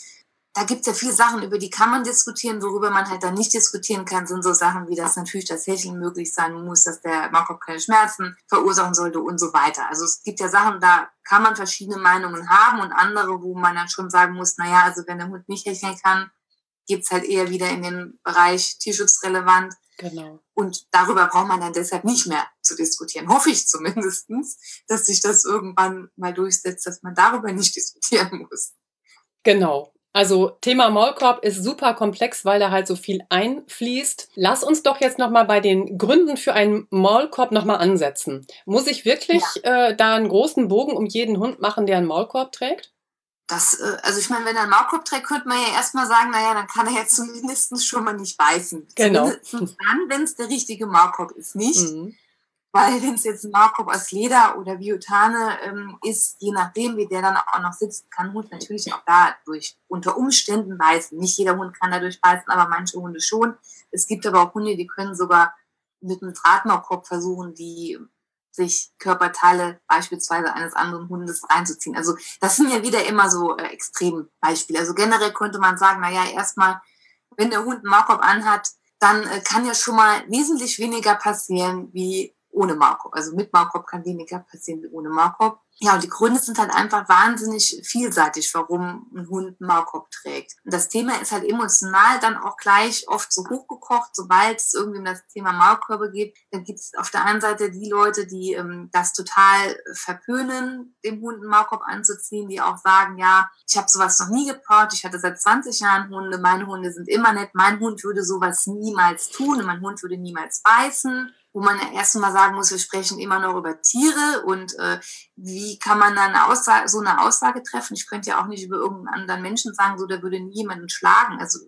Da gibt es ja viele Sachen, über die kann man diskutieren, worüber man halt dann nicht diskutieren kann, sind so Sachen wie, dass natürlich das Hecheln möglich sein muss, dass der Markov keine Schmerzen verursachen sollte und so weiter. Also es gibt ja Sachen, da kann man verschiedene Meinungen haben und andere, wo man dann schon sagen muss, naja, also wenn der Hund nicht hecheln kann, geht es halt eher wieder in den Bereich tierschutzrelevant. Genau. Und darüber braucht man dann deshalb nicht mehr zu diskutieren. Hoffe ich zumindest, dass sich das irgendwann mal durchsetzt, dass man darüber nicht diskutieren muss. Genau. Also Thema Maulkorb ist super komplex, weil da halt so viel einfließt. Lass uns doch jetzt nochmal bei den Gründen für einen Maulkorb nochmal ansetzen. Muss ich wirklich ja. äh, da einen großen Bogen um jeden Hund machen, der einen Maulkorb trägt? Das, äh, also ich meine, wenn er einen Maulkorb trägt, könnte man ja erstmal sagen, naja, dann kann er ja zumindest schon mal nicht beißen. Genau. Zumindest dann, wenn es der richtige Maulkorb ist, nicht. Mhm. Weil wenn es jetzt ein Maulkorb aus Leder oder Biotane ähm, ist, je nachdem, wie der dann auch noch sitzt, kann Hund natürlich auch dadurch unter Umständen beißen. Nicht jeder Hund kann dadurch beißen, aber manche Hunde schon. Es gibt aber auch Hunde, die können sogar mit einem Drahtmaulkorb versuchen, die sich Körperteile beispielsweise eines anderen Hundes reinzuziehen. Also das sind ja wieder immer so äh, Extrembeispiele. Also generell könnte man sagen, naja, erstmal, wenn der Hund einen Maulkorb anhat, dann äh, kann ja schon mal wesentlich weniger passieren, wie ohne Maulkorb. Also mit Maulkorb kann weniger passieren wie ohne Maulkorb. Ja, und die Gründe sind halt einfach wahnsinnig vielseitig, warum ein Hund Maulkorb trägt. Und das Thema ist halt emotional dann auch gleich oft so hochgekocht, sobald es irgendwie um das Thema Maulkörbe geht. Dann gibt es auf der einen Seite die Leute, die ähm, das total verpönen, dem Hund einen Maulkorb anzuziehen, die auch sagen, ja, ich habe sowas noch nie gebraucht, ich hatte seit 20 Jahren Hunde, meine Hunde sind immer nett, mein Hund würde sowas niemals tun, mein Hund würde niemals beißen wo man erst mal sagen muss, wir sprechen immer noch über Tiere und äh, wie kann man dann so eine Aussage treffen? Ich könnte ja auch nicht über irgendeinen anderen Menschen sagen, so der würde nie jemanden schlagen. Also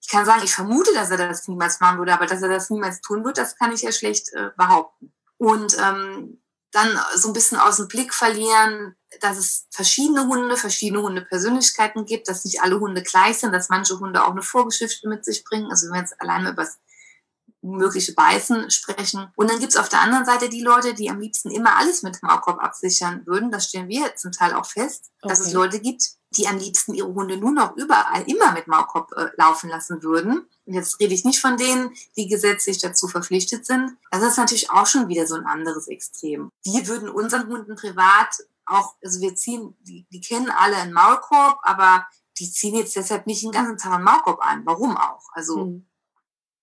ich kann sagen, ich vermute, dass er das niemals machen würde, aber dass er das niemals tun wird, das kann ich ja schlecht äh, behaupten. Und ähm, dann so ein bisschen aus dem Blick verlieren, dass es verschiedene Hunde, verschiedene Hundepersönlichkeiten gibt, dass nicht alle Hunde gleich sind, dass manche Hunde auch eine Vorgeschichte mit sich bringen. Also wenn wir jetzt alleine über das mögliche Beißen sprechen. Und dann gibt's auf der anderen Seite die Leute, die am liebsten immer alles mit Maulkorb absichern würden. Das stellen wir zum Teil auch fest, okay. dass es Leute gibt, die am liebsten ihre Hunde nur noch überall immer mit Maulkorb äh, laufen lassen würden. Und jetzt rede ich nicht von denen, die gesetzlich dazu verpflichtet sind. Das ist natürlich auch schon wieder so ein anderes Extrem. Wir würden unseren Hunden privat auch, also wir ziehen, die, die kennen alle einen Maulkorb, aber die ziehen jetzt deshalb nicht den ganzen Tag einen Maulkorb an. Warum auch? Also hm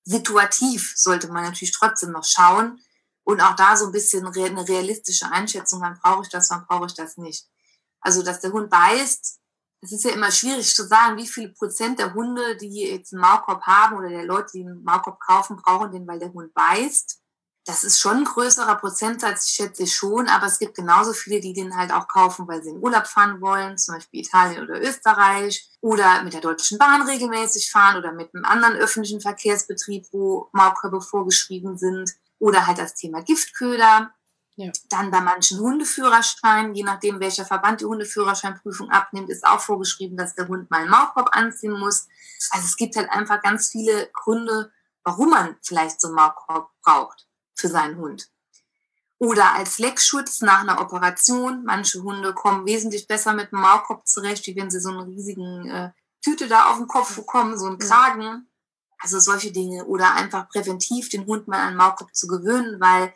situativ sollte man natürlich trotzdem noch schauen und auch da so ein bisschen eine realistische Einschätzung, wann brauche ich das, wann brauche ich das nicht. Also, dass der Hund beißt, es ist ja immer schwierig zu sagen, wie viele Prozent der Hunde, die jetzt einen Maulkorb haben oder der Leute, die einen Maulkorb kaufen, brauchen den, weil der Hund beißt das ist schon ein größerer Prozentsatz, schätze ich schon, aber es gibt genauso viele, die den halt auch kaufen, weil sie in Urlaub fahren wollen, zum Beispiel Italien oder Österreich oder mit der Deutschen Bahn regelmäßig fahren oder mit einem anderen öffentlichen Verkehrsbetrieb, wo Maulkörbe vorgeschrieben sind oder halt das Thema Giftköder. Ja. Dann bei manchen Hundeführerscheinen, je nachdem welcher Verband die Hundeführerscheinprüfung abnimmt, ist auch vorgeschrieben, dass der Hund mal einen Maulkorb anziehen muss. Also es gibt halt einfach ganz viele Gründe, warum man vielleicht so einen Maulkorb braucht für seinen Hund. Oder als Leckschutz nach einer Operation. Manche Hunde kommen wesentlich besser mit dem Maulkorb zurecht, wie wenn sie so einen riesigen äh, Tüte da auf den Kopf bekommen, so einen Kragen. Also solche Dinge. Oder einfach präventiv den Hund mal an den Maulkorb zu gewöhnen, weil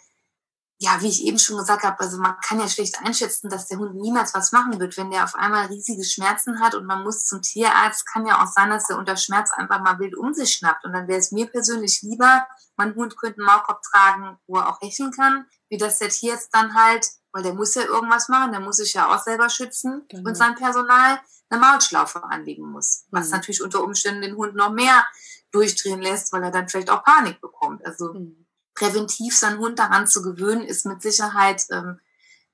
ja, wie ich eben schon gesagt habe, also man kann ja schlecht einschätzen, dass der Hund niemals was machen wird, wenn der auf einmal riesige Schmerzen hat und man muss zum Tierarzt, kann ja auch sein, dass er unter Schmerz einfach mal wild um sich schnappt. Und dann wäre es mir persönlich lieber, mein Hund könnte einen Maulkorb tragen, wo er auch hecheln kann, wie dass der Tierarzt dann halt, weil der muss ja irgendwas machen, der muss sich ja auch selber schützen genau. und sein Personal eine Maulschlaufe anlegen muss. Was mhm. natürlich unter Umständen den Hund noch mehr durchdrehen lässt, weil er dann vielleicht auch Panik bekommt. Also mhm präventiv seinen Hund daran zu gewöhnen, ist mit Sicherheit ähm,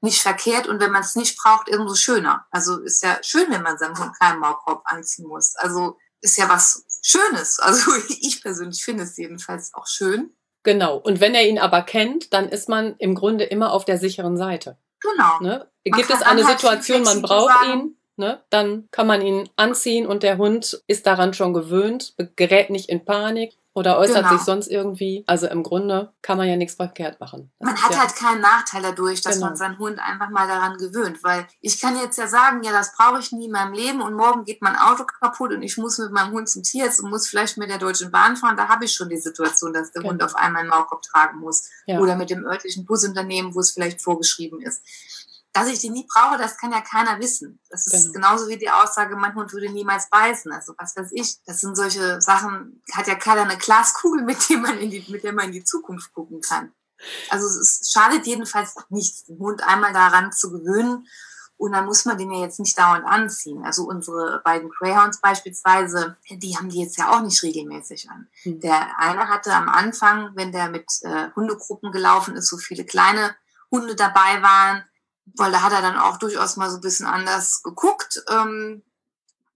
nicht verkehrt und wenn man es nicht braucht, umso schöner. Also ist ja schön, wenn man seinem Hund keinen Maulkorb anziehen muss. Also ist ja was Schönes. Also ich persönlich finde es jedenfalls auch schön. Genau. Und wenn er ihn aber kennt, dann ist man im Grunde immer auf der sicheren Seite. Genau. Ne? Gibt es eine halt Situation, man braucht sagen, ihn, ne? dann kann man ihn anziehen und der Hund ist daran schon gewöhnt, gerät nicht in Panik oder äußert genau. sich sonst irgendwie. Also im Grunde kann man ja nichts verkehrt machen. Das man hat ja halt keinen Nachteil dadurch, dass genau. man seinen Hund einfach mal daran gewöhnt. Weil ich kann jetzt ja sagen, ja, das brauche ich nie in meinem Leben und morgen geht mein Auto kaputt und ich muss mit meinem Hund zum Tierarzt und muss vielleicht mit der Deutschen Bahn fahren. Da habe ich schon die Situation, dass der genau. Hund auf einmal einen Maulkorb tragen muss. Ja. Oder mit dem örtlichen Busunternehmen, wo es vielleicht vorgeschrieben ist dass ich die nie brauche, das kann ja keiner wissen. Das ist genau. genauso wie die Aussage, mein Hund würde niemals beißen. Also was weiß ich. Das sind solche Sachen, hat ja keiner eine Glaskugel, mit, dem man in die, mit der man in die Zukunft gucken kann. Also es schadet jedenfalls nichts, den Hund einmal daran zu gewöhnen. Und dann muss man den ja jetzt nicht dauernd anziehen. Also unsere beiden Greyhounds beispielsweise, die haben die jetzt ja auch nicht regelmäßig an. Mhm. Der eine hatte am Anfang, wenn der mit äh, Hundegruppen gelaufen ist, so viele kleine Hunde dabei waren, weil da hat er dann auch durchaus mal so ein bisschen anders geguckt, ähm,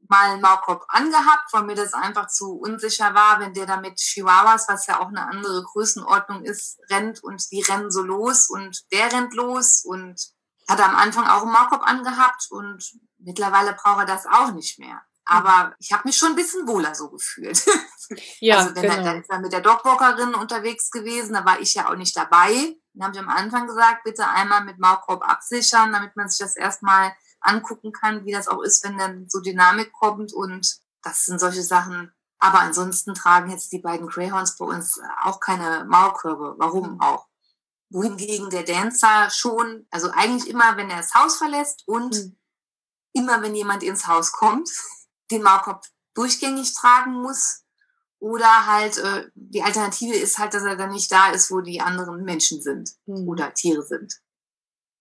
mal einen Maulkorb angehabt, weil mir das einfach zu unsicher war, wenn der da mit Chihuahuas, was ja auch eine andere Größenordnung ist, rennt und die rennen so los und der rennt los und hat am Anfang auch einen Maulkorb angehabt und mittlerweile braucht er das auch nicht mehr. Aber ich habe mich schon ein bisschen wohler so gefühlt. Ja, also wenn genau. er, dann ist er mit der Dogwalkerin unterwegs gewesen, da war ich ja auch nicht dabei. Dann habe ich am Anfang gesagt, bitte einmal mit Maulkorb absichern, damit man sich das erstmal angucken kann, wie das auch ist, wenn dann so Dynamik kommt. Und das sind solche Sachen. Aber ansonsten tragen jetzt die beiden Greyhounds bei uns auch keine Maulkörbe. Warum auch? wohingegen der Dancer schon, also eigentlich immer, wenn er das Haus verlässt und mhm. immer, wenn jemand ins Haus kommt, den Maulkorb durchgängig tragen muss. Oder halt, äh, die Alternative ist halt, dass er dann nicht da ist, wo die anderen Menschen sind mhm. oder Tiere sind.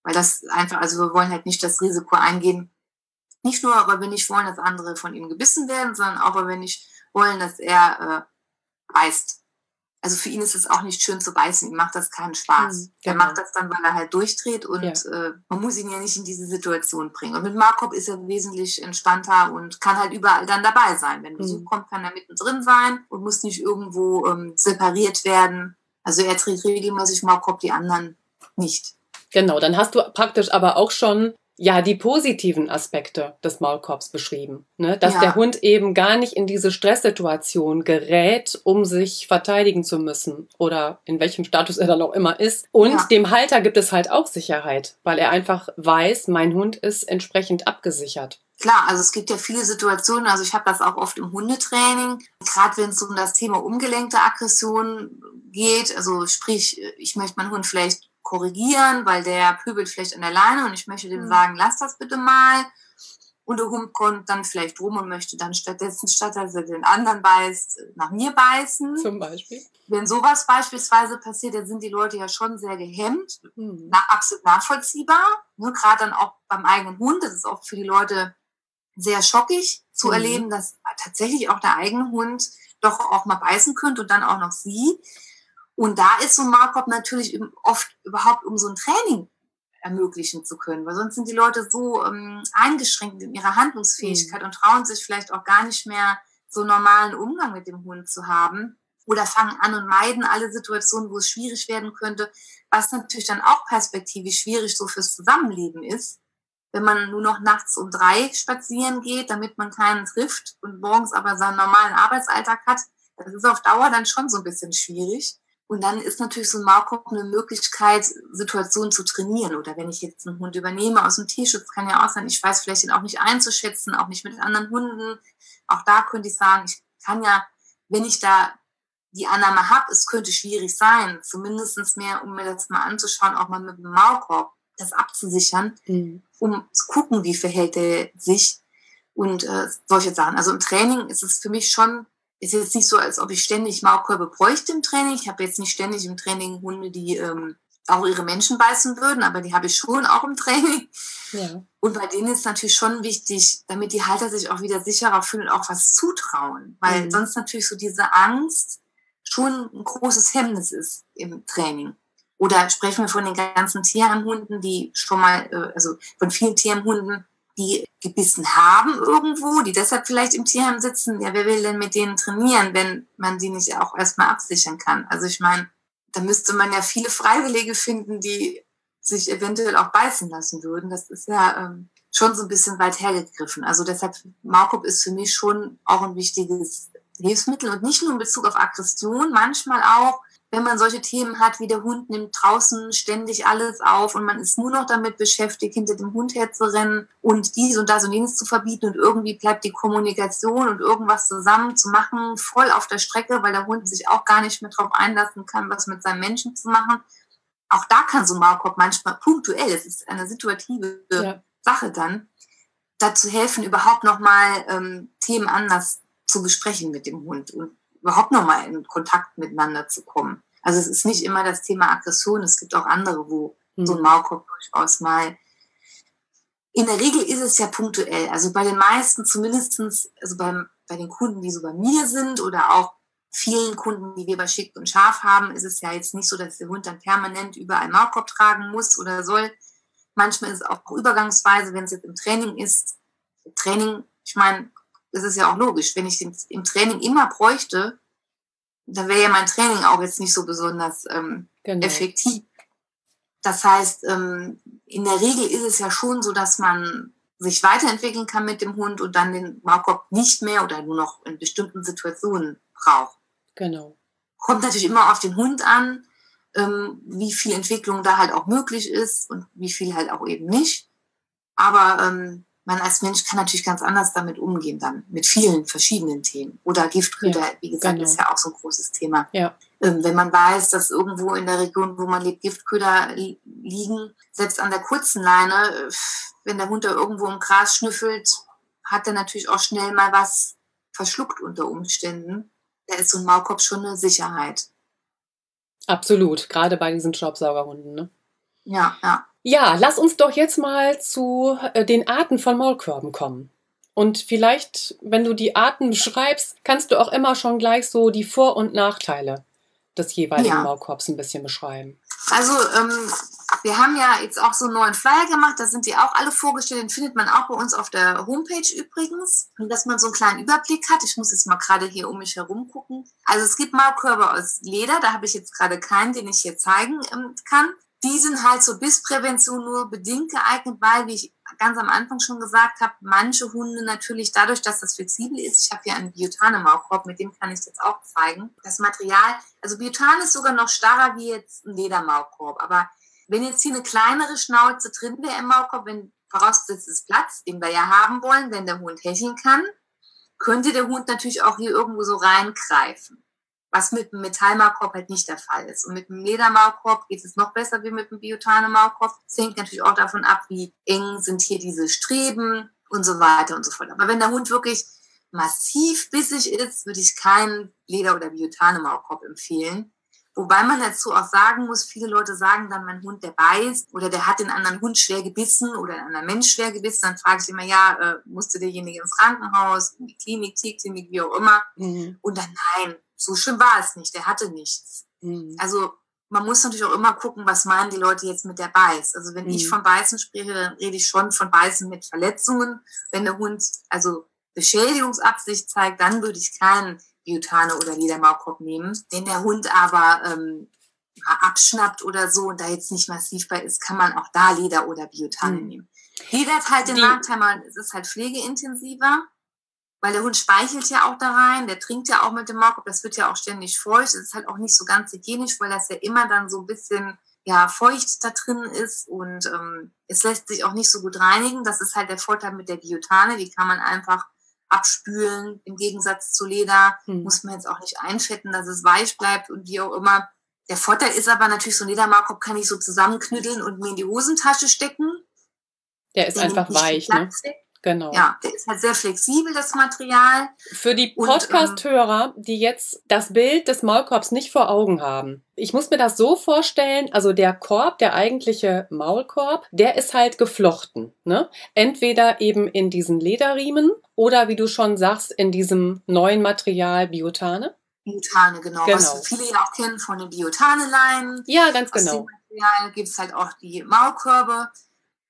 Weil das einfach, also wir wollen halt nicht das Risiko eingehen, nicht nur, weil wir nicht wollen, dass andere von ihm gebissen werden, sondern auch, weil wir nicht wollen, dass er äh, beißt. Also für ihn ist es auch nicht schön zu beißen, ihm macht das keinen Spaß. Mhm, genau. Er macht das dann, weil er halt durchdreht und ja. äh, man muss ihn ja nicht in diese Situation bringen. Und mit Markop ist er wesentlich entspannter und kann halt überall dann dabei sein. Wenn Besuch mhm. kommt, kann er mittendrin sein und muss nicht irgendwo ähm, separiert werden. Also er trägt regelmäßig Markop, die anderen nicht. Genau, dann hast du praktisch aber auch schon ja die positiven Aspekte des Maulkorbs beschrieben. Ne? Dass ja. der Hund eben gar nicht in diese Stresssituation gerät, um sich verteidigen zu müssen oder in welchem Status er dann auch immer ist. Und ja. dem Halter gibt es halt auch Sicherheit, weil er einfach weiß, mein Hund ist entsprechend abgesichert. Klar, also es gibt ja viele Situationen, also ich habe das auch oft im Hundetraining, gerade wenn es um das Thema umgelenkte Aggression geht, also sprich, ich möchte meinen Hund vielleicht korrigieren, weil der pöbelt vielleicht an der Leine und ich möchte dem mhm. sagen, lass das bitte mal. Und der Hund kommt dann vielleicht rum und möchte dann stattdessen, statt dass er den anderen beißt, nach mir beißen. Zum Beispiel. Wenn sowas beispielsweise passiert, dann sind die Leute ja schon sehr gehemmt. Mhm. Na, absolut nachvollziehbar. Ne, Gerade dann auch beim eigenen Hund. Das ist auch für die Leute sehr schockig zu mhm. erleben, dass tatsächlich auch der eigene Hund doch auch mal beißen könnte und dann auch noch sie. Und da ist so ein Markup natürlich oft überhaupt, um so ein Training ermöglichen zu können, weil sonst sind die Leute so ähm, eingeschränkt in ihrer Handlungsfähigkeit mhm. und trauen sich vielleicht auch gar nicht mehr so normalen Umgang mit dem Hund zu haben oder fangen an und meiden alle Situationen, wo es schwierig werden könnte, was natürlich dann auch perspektivisch schwierig so fürs Zusammenleben ist, wenn man nur noch nachts um drei spazieren geht, damit man keinen trifft und morgens aber seinen normalen Arbeitsalltag hat. Das ist auf Dauer dann schon so ein bisschen schwierig. Und dann ist natürlich so ein Maulkorb eine Möglichkeit, Situationen zu trainieren. Oder wenn ich jetzt einen Hund übernehme aus dem Tierschutz, kann ja auch sein, ich weiß vielleicht ihn auch nicht einzuschätzen, auch nicht mit anderen Hunden. Auch da könnte ich sagen, ich kann ja, wenn ich da die Annahme habe, es könnte schwierig sein, zumindest mehr, um mir das mal anzuschauen, auch mal mit dem Maulkorb das abzusichern, mhm. um zu gucken, wie verhält er sich und äh, solche Sachen. Also im Training ist es für mich schon ist jetzt nicht so, als ob ich ständig Maulkörbe bräuchte im Training. Ich habe jetzt nicht ständig im Training Hunde, die ähm, auch ihre Menschen beißen würden, aber die habe ich schon auch im Training. Ja. Und bei denen ist natürlich schon wichtig, damit die Halter sich auch wieder sicherer fühlen und auch was zutrauen. Weil mhm. sonst natürlich so diese Angst schon ein großes Hemmnis ist im Training. Oder sprechen wir von den ganzen Tierheimhunden, die schon mal, äh, also von vielen Tierheimhunden, die gebissen haben irgendwo, die deshalb vielleicht im Tierheim sitzen, ja, wer will denn mit denen trainieren, wenn man die nicht auch erstmal absichern kann? Also ich meine, da müsste man ja viele Freiwillige finden, die sich eventuell auch beißen lassen würden. Das ist ja ähm, schon so ein bisschen weit hergegriffen. Also deshalb, Markup ist für mich schon auch ein wichtiges Hilfsmittel und nicht nur in Bezug auf Aggression, manchmal auch wenn man solche Themen hat, wie der Hund nimmt draußen ständig alles auf und man ist nur noch damit beschäftigt, hinter dem Hund herzurennen und dies und das und jenes zu verbieten und irgendwie bleibt die Kommunikation und irgendwas zusammen zu machen voll auf der Strecke, weil der Hund sich auch gar nicht mehr darauf einlassen kann, was mit seinem Menschen zu machen. Auch da kann so Maulkorb manchmal punktuell, es ist eine situative ja. Sache dann, dazu helfen, überhaupt nochmal ähm, Themen anders zu besprechen mit dem Hund und überhaupt nochmal in Kontakt miteinander zu kommen. Also es ist nicht immer das Thema Aggression, es gibt auch andere, wo mhm. so ein Maulkorb durchaus mal. In der Regel ist es ja punktuell. Also bei den meisten zumindestens, also beim, bei den Kunden, die so bei mir sind oder auch vielen Kunden, die wir bei Schick und Scharf haben, ist es ja jetzt nicht so, dass der Hund dann permanent überall Maulkorb tragen muss oder soll. Manchmal ist es auch übergangsweise, wenn es jetzt im Training ist. Training, ich meine, das ist ja auch logisch. Wenn ich im Training immer bräuchte, dann wäre ja mein Training auch jetzt nicht so besonders ähm, genau. effektiv. Das heißt, ähm, in der Regel ist es ja schon so, dass man sich weiterentwickeln kann mit dem Hund und dann den Maulkorb nicht mehr oder nur noch in bestimmten Situationen braucht. Genau. Kommt natürlich immer auf den Hund an, ähm, wie viel Entwicklung da halt auch möglich ist und wie viel halt auch eben nicht. Aber ähm, man als Mensch kann natürlich ganz anders damit umgehen, dann mit vielen verschiedenen Themen. Oder Giftköder, ja, wie gesagt, genau. ist ja auch so ein großes Thema. Ja. Ähm, wenn man weiß, dass irgendwo in der Region, wo man lebt, Giftköder liegen, selbst an der kurzen Leine, wenn der Hund da irgendwo im Gras schnüffelt, hat er natürlich auch schnell mal was verschluckt unter Umständen. Da ist so ein Maulkorb schon eine Sicherheit. Absolut, gerade bei diesen Staubsaugerhunden. Ne? Ja, ja. Ja, lass uns doch jetzt mal zu äh, den Arten von Maulkörben kommen. Und vielleicht, wenn du die Arten beschreibst, kannst du auch immer schon gleich so die Vor- und Nachteile des jeweiligen ja. Maulkorbs ein bisschen beschreiben. Also, ähm, wir haben ja jetzt auch so einen neuen Flyer gemacht, da sind die auch alle vorgestellt, den findet man auch bei uns auf der Homepage übrigens, dass man so einen kleinen Überblick hat. Ich muss jetzt mal gerade hier um mich herum gucken. Also es gibt Maulkörbe aus Leder, da habe ich jetzt gerade keinen, den ich hier zeigen ähm, kann die sind halt zur Bissprävention nur bedingt geeignet, weil, wie ich ganz am Anfang schon gesagt habe, manche Hunde natürlich dadurch, dass das flexibel ist, ich habe hier einen Biotane-Maulkorb, mit dem kann ich jetzt auch zeigen. Das Material, also Biotan ist sogar noch starrer wie jetzt ein Ledermaulkorb, aber wenn jetzt hier eine kleinere Schnauze drin wäre im Maulkorb, wenn vorausgesetzt Platz, den wir ja haben wollen, wenn der Hund hecheln kann, könnte der Hund natürlich auch hier irgendwo so reingreifen was mit dem Metallmaulkorb halt nicht der Fall ist. Und mit dem Ledermaulkorb geht es noch besser wie mit dem Biotane-Maulkorb. Es hängt natürlich auch davon ab, wie eng sind hier diese Streben und so weiter und so fort. Aber wenn der Hund wirklich massiv bissig ist, würde ich keinen Leder- oder Biotane-Maulkorb empfehlen. Wobei man dazu auch sagen muss, viele Leute sagen dann, mein Hund, der beißt oder der hat den anderen Hund schwer gebissen oder einen anderen Mensch schwer gebissen. Dann frage ich immer, ja, äh, musste derjenige ins Krankenhaus, in die Klinik, Tierklinik, wie auch immer. Mhm. Und dann nein, so schlimm war es nicht, der hatte nichts. Mhm. Also man muss natürlich auch immer gucken, was meinen die Leute jetzt mit der Beiß. Also wenn mhm. ich von Beißen spreche, dann rede ich schon von Beißen mit Verletzungen. Wenn der Hund also Beschädigungsabsicht zeigt, dann würde ich keinen Biotane oder Ledermaulkorb nehmen. Wenn der Hund aber ähm, abschnappt oder so und da jetzt nicht massiv bei ist, kann man auch da Leder oder Biotane mhm. nehmen. Leder hat halt den Nachteil, es ist halt pflegeintensiver weil der Hund speichelt ja auch da rein, der trinkt ja auch mit dem Maulkorb, das wird ja auch ständig feucht. Es ist halt auch nicht so ganz hygienisch, weil das ja immer dann so ein bisschen ja, feucht da drin ist und ähm, es lässt sich auch nicht so gut reinigen. Das ist halt der Vorteil mit der Biotane, die kann man einfach abspülen. Im Gegensatz zu Leder hm. muss man jetzt auch nicht einfetten, dass es weich bleibt und wie auch immer. Der Vorteil ist aber natürlich, so ein Ledermaulkorb kann ich so zusammenknütteln und mir in die Hosentasche stecken. Der ist einfach weich, ne? Weg. Genau. Ja, der ist halt sehr flexibel, das Material. Für die Podcast-Hörer, die jetzt das Bild des Maulkorbs nicht vor Augen haben. Ich muss mir das so vorstellen, also der Korb, der eigentliche Maulkorb, der ist halt geflochten. Ne? Entweder eben in diesen Lederriemen oder wie du schon sagst, in diesem neuen Material Biotane. Biotane, genau. genau. Was viele ja auch kennen von den Biotane-Leinen. Ja, ganz genau. Aus dem Material gibt es halt auch die Maulkörbe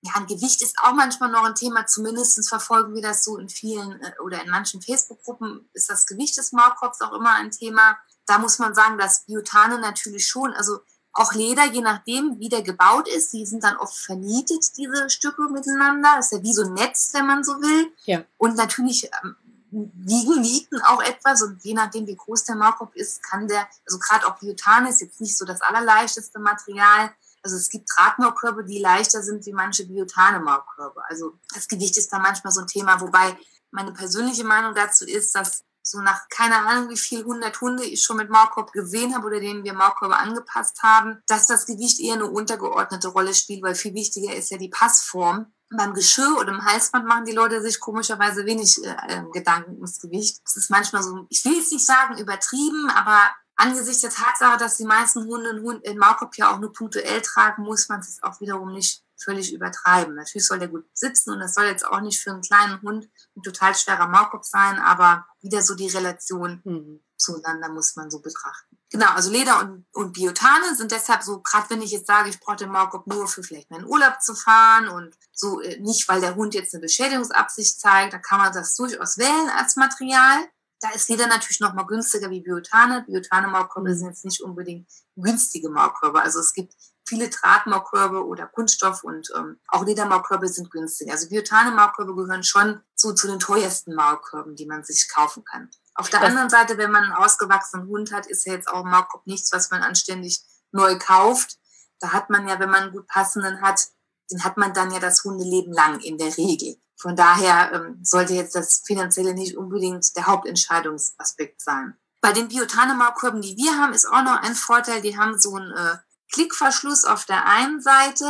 ja, ein Gewicht ist auch manchmal noch ein Thema. Zumindest verfolgen wir das so in vielen äh, oder in manchen Facebook-Gruppen ist das Gewicht des Maulkorbs auch immer ein Thema. Da muss man sagen, dass Biotane natürlich schon, also auch Leder, je nachdem, wie der gebaut ist, die sind dann oft vernietet, diese Stücke miteinander. Das ist ja wie so ein Netz, wenn man so will. Ja. Und natürlich ähm, wiegen Nieten auch etwas und je nachdem, wie groß der Maulkorb ist, kann der, also gerade auch Biotane ist jetzt nicht so das allerleichteste Material, also es gibt Drahtmaulkörbe, die leichter sind wie manche Biotane-Maulkörbe. Also das Gewicht ist da manchmal so ein Thema, wobei meine persönliche Meinung dazu ist, dass so nach keine Ahnung wie viel hundert Hunde ich schon mit Maulkorb gesehen habe oder denen wir Maulkörbe angepasst haben, dass das Gewicht eher eine untergeordnete Rolle spielt, weil viel wichtiger ist ja die Passform. Beim Geschirr oder im Halsband machen die Leute sich komischerweise wenig äh, ähm, Gedanken ums Gewicht. Das ist manchmal so, ich will jetzt nicht sagen übertrieben, aber angesichts der Tatsache, dass die meisten Hunde einen Hund in Maulkorb ja auch nur punktuell tragen, muss man es auch wiederum nicht völlig übertreiben. Natürlich soll der gut sitzen und das soll jetzt auch nicht für einen kleinen Hund ein total schwerer Maulkorb sein, aber wieder so die Relation mhm. zueinander muss man so betrachten. Genau, also Leder und, und Biotane sind deshalb so, gerade wenn ich jetzt sage, ich brauche den Maulkorb nur für vielleicht meinen Urlaub zu fahren und so äh, nicht, weil der Hund jetzt eine Beschädigungsabsicht zeigt, da kann man das durchaus wählen als Material. Da ist Leder natürlich noch mal günstiger wie Biotane. Biotane-Maulkörbe sind jetzt nicht unbedingt günstige Maulkörbe. Also es gibt viele Drahtmaulkörbe oder Kunststoff und ähm, auch Ledermaulkörbe sind günstig. Also Biotane-Maulkörbe gehören schon zu, zu den teuersten Maulkörben, die man sich kaufen kann. Auf der das anderen Seite, wenn man einen ausgewachsenen Hund hat, ist ja jetzt auch ein Maulkorb nichts, was man anständig neu kauft. Da hat man ja, wenn man einen gut passenden hat, den hat man dann ja das Hundeleben lang in der Regel. Von daher ähm, sollte jetzt das Finanzielle nicht unbedingt der Hauptentscheidungsaspekt sein. Bei den Biotanemaukurben, die wir haben, ist auch noch ein Vorteil. Die haben so einen äh, Klickverschluss auf der einen Seite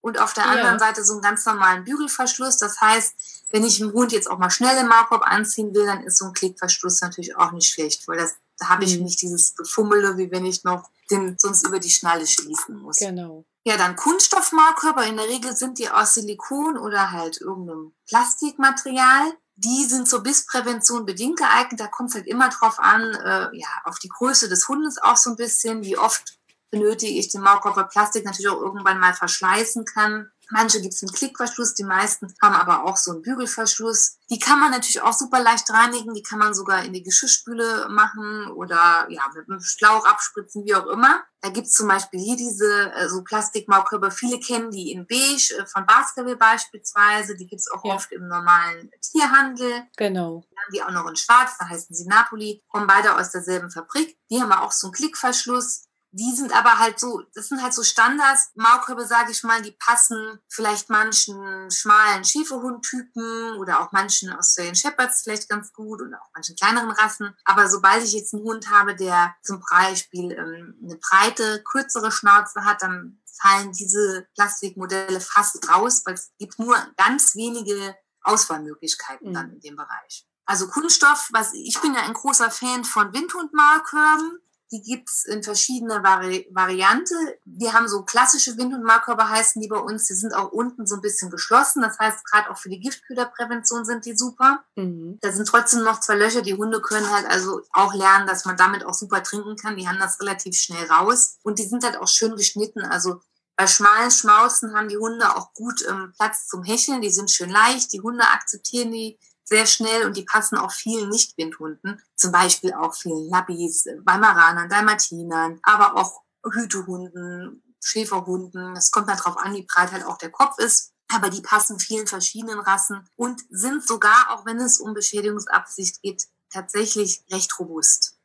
und auf der ja. anderen Seite so einen ganz normalen Bügelverschluss. Das heißt, wenn ich im Hund jetzt auch mal schnell den Maulkorb anziehen will, dann ist so ein Klickverschluss natürlich auch nicht schlecht, weil das, da habe ich mhm. nicht dieses Gefummele, wie wenn ich noch den sonst über die Schnalle schließen muss. Genau. Ja, dann Kunststoffmaulkörper. In der Regel sind die aus Silikon oder halt irgendeinem Plastikmaterial. Die sind zur Bissprävention bedingt geeignet. Da kommt es halt immer drauf an, äh, ja, auf die Größe des Hundes auch so ein bisschen, wie oft benötige ich den Maulkorb, weil Plastik natürlich auch irgendwann mal verschleißen kann. Manche gibt es einen Klickverschluss, die meisten haben aber auch so einen Bügelverschluss. Die kann man natürlich auch super leicht reinigen, die kann man sogar in die Geschirrspüle machen oder ja, mit einem Schlauch abspritzen, wie auch immer. Da gibt es zum Beispiel hier diese äh, so Plastikmaulkörper, viele kennen die in beige, äh, von Basketball beispielsweise, die gibt es auch ja. oft im normalen Tierhandel. Genau. Wir haben die auch noch in schwarz, da heißen sie Napoli, kommen beide aus derselben Fabrik. Die haben auch so einen Klickverschluss die sind aber halt so, das sind halt so Standards, Maulkörbe, sage ich mal, die passen vielleicht manchen schmalen Schäferhundtypen oder auch manchen Australian Shepherds vielleicht ganz gut und auch manchen kleineren Rassen. Aber sobald ich jetzt einen Hund habe, der zum Beispiel ähm, eine breite, kürzere Schnauze hat, dann fallen diese Plastikmodelle fast raus, weil es gibt nur ganz wenige Auswahlmöglichkeiten mhm. dann in dem Bereich. Also Kunststoff, was ich bin ja ein großer Fan von Windhundmalkörben. Die gibt's in verschiedener Vari Variante. Wir haben so klassische Wind- und Markkörper heißen die bei uns. Die sind auch unten so ein bisschen geschlossen. Das heißt, gerade auch für die Giftköderprävention sind die super. Mhm. Da sind trotzdem noch zwei Löcher. Die Hunde können halt also auch lernen, dass man damit auch super trinken kann. Die haben das relativ schnell raus. Und die sind halt auch schön geschnitten. Also bei schmalen Schmauzen haben die Hunde auch gut ähm, Platz zum Hecheln. Die sind schön leicht. Die Hunde akzeptieren die sehr schnell und die passen auch vielen Nicht-Windhunden, zum Beispiel auch vielen Labbys, Weimaranern, Dalmatinern, aber auch Hütehunden, Schäferhunden. Es kommt darauf an, wie breit halt auch der Kopf ist. Aber die passen vielen verschiedenen Rassen und sind sogar, auch wenn es um Beschädigungsabsicht geht, tatsächlich recht robust.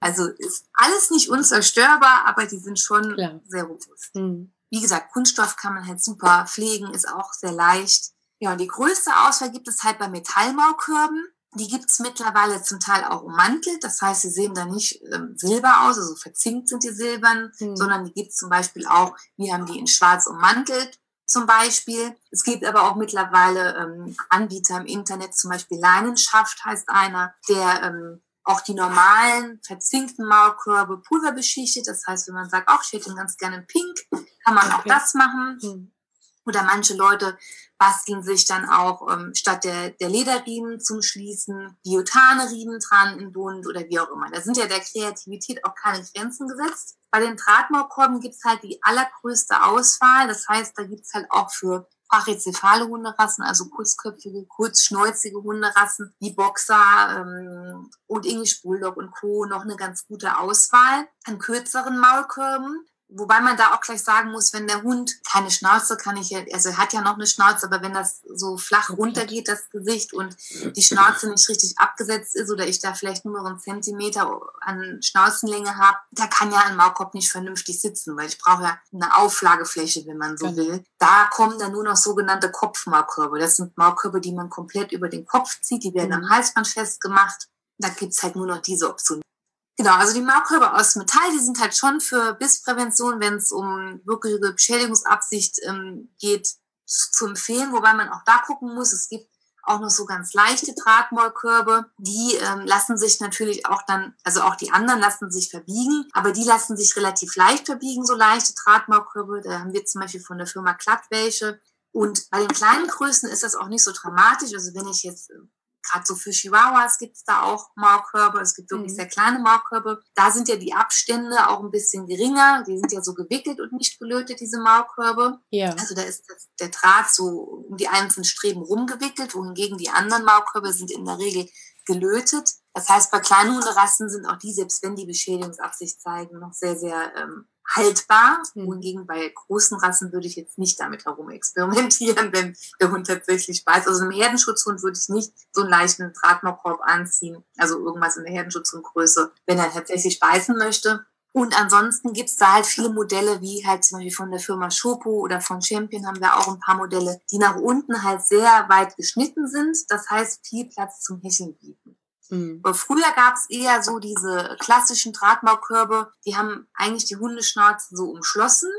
Also ist alles nicht unzerstörbar, aber die sind schon Klar. sehr robust. Mhm. Wie gesagt, Kunststoff kann man halt super pflegen, ist auch sehr leicht. Ja, und die größte Auswahl gibt es halt bei Metallmaukörben. Die gibt es mittlerweile zum Teil auch ummantelt. Das heißt, sie sehen da nicht ähm, silber aus, also verzinkt sind die silbern, mhm. sondern die gibt es zum Beispiel auch, wir haben die in schwarz ummantelt zum Beispiel. Es gibt aber auch mittlerweile ähm, Anbieter im Internet, zum Beispiel Leinenschaft heißt einer, der ähm, auch die normalen verzinkten Maulkörbe pulverbeschichtet. Das heißt, wenn man sagt, ach, ich hätte ganz gerne Pink, kann man auch das machen. Mhm. Oder manche Leute basteln sich dann auch ähm, statt der, der Lederriemen zum Schließen Biotane-Riemen dran im Bund oder wie auch immer. Da sind ja der Kreativität auch keine Grenzen gesetzt. Bei den Drahtmaulkorben gibt's halt die allergrößte Auswahl. Das heißt, da gibt's halt auch für brachycephale Hunderassen, also kurzköpfige, kurzschnäuzige Hunderassen, wie Boxer ähm, und English Bulldog und Co. noch eine ganz gute Auswahl an kürzeren Maulkörben. Wobei man da auch gleich sagen muss, wenn der Hund keine Schnauze kann ich ja, also er hat ja noch eine Schnauze, aber wenn das so flach runtergeht, das Gesicht und die Schnauze nicht richtig abgesetzt ist oder ich da vielleicht nur noch einen Zentimeter an Schnauzenlänge habe, da kann ja ein Maulkorb nicht vernünftig sitzen, weil ich brauche ja eine Auflagefläche, wenn man so genau. will. Da kommen dann nur noch sogenannte Kopfmaulkörbe. Das sind Maulkörbe, die man komplett über den Kopf zieht, die werden mhm. am Halsband festgemacht. Da gibt's halt nur noch diese Option. Genau, also die Markkörper aus Metall, die sind halt schon für Bissprävention, wenn es um wirkliche Beschädigungsabsicht ähm, geht, zu empfehlen, wobei man auch da gucken muss, es gibt auch noch so ganz leichte Drahtmaulkörbe, die ähm, lassen sich natürlich auch dann, also auch die anderen lassen sich verbiegen, aber die lassen sich relativ leicht verbiegen, so leichte Drahtmaulkörbe. Da haben wir zum Beispiel von der Firma Glatt welche. Und bei den kleinen Größen ist das auch nicht so dramatisch. Also wenn ich jetzt gerade so für Chihuahuas gibt es da auch Maulkörbe. Es gibt wirklich mhm. sehr kleine Maulkörbe. Da sind ja die Abstände auch ein bisschen geringer. Die sind ja so gewickelt und nicht gelötet, diese Maulkörbe. Ja. Also da ist das, der Draht so um die einzelnen Streben rumgewickelt, wohingegen die anderen Maulkörbe sind in der Regel gelötet. Das heißt, bei kleinen Hunderassen sind auch die, selbst wenn die Beschädigungsabsicht zeigen, noch sehr, sehr ähm, haltbar. Mhm. Wohingegen bei großen Rassen würde ich jetzt nicht damit herum experimentieren, wenn der Hund tatsächlich beißt. Also einem Herdenschutzhund würde ich nicht so einen leichten Drahtmaulkorb anziehen, also irgendwas in der Herdenschutzhundgröße, wenn er tatsächlich beißen möchte. Und ansonsten gibt es da halt viele Modelle, wie halt zum Beispiel von der Firma Schopo oder von Champion haben wir auch ein paar Modelle, die nach unten halt sehr weit geschnitten sind. Das heißt, viel Platz zum Hecheln bieten. Mhm. Früher gab es eher so diese klassischen Drahtmaukörbe, die haben eigentlich die Hundeschnauzen so umschlossen.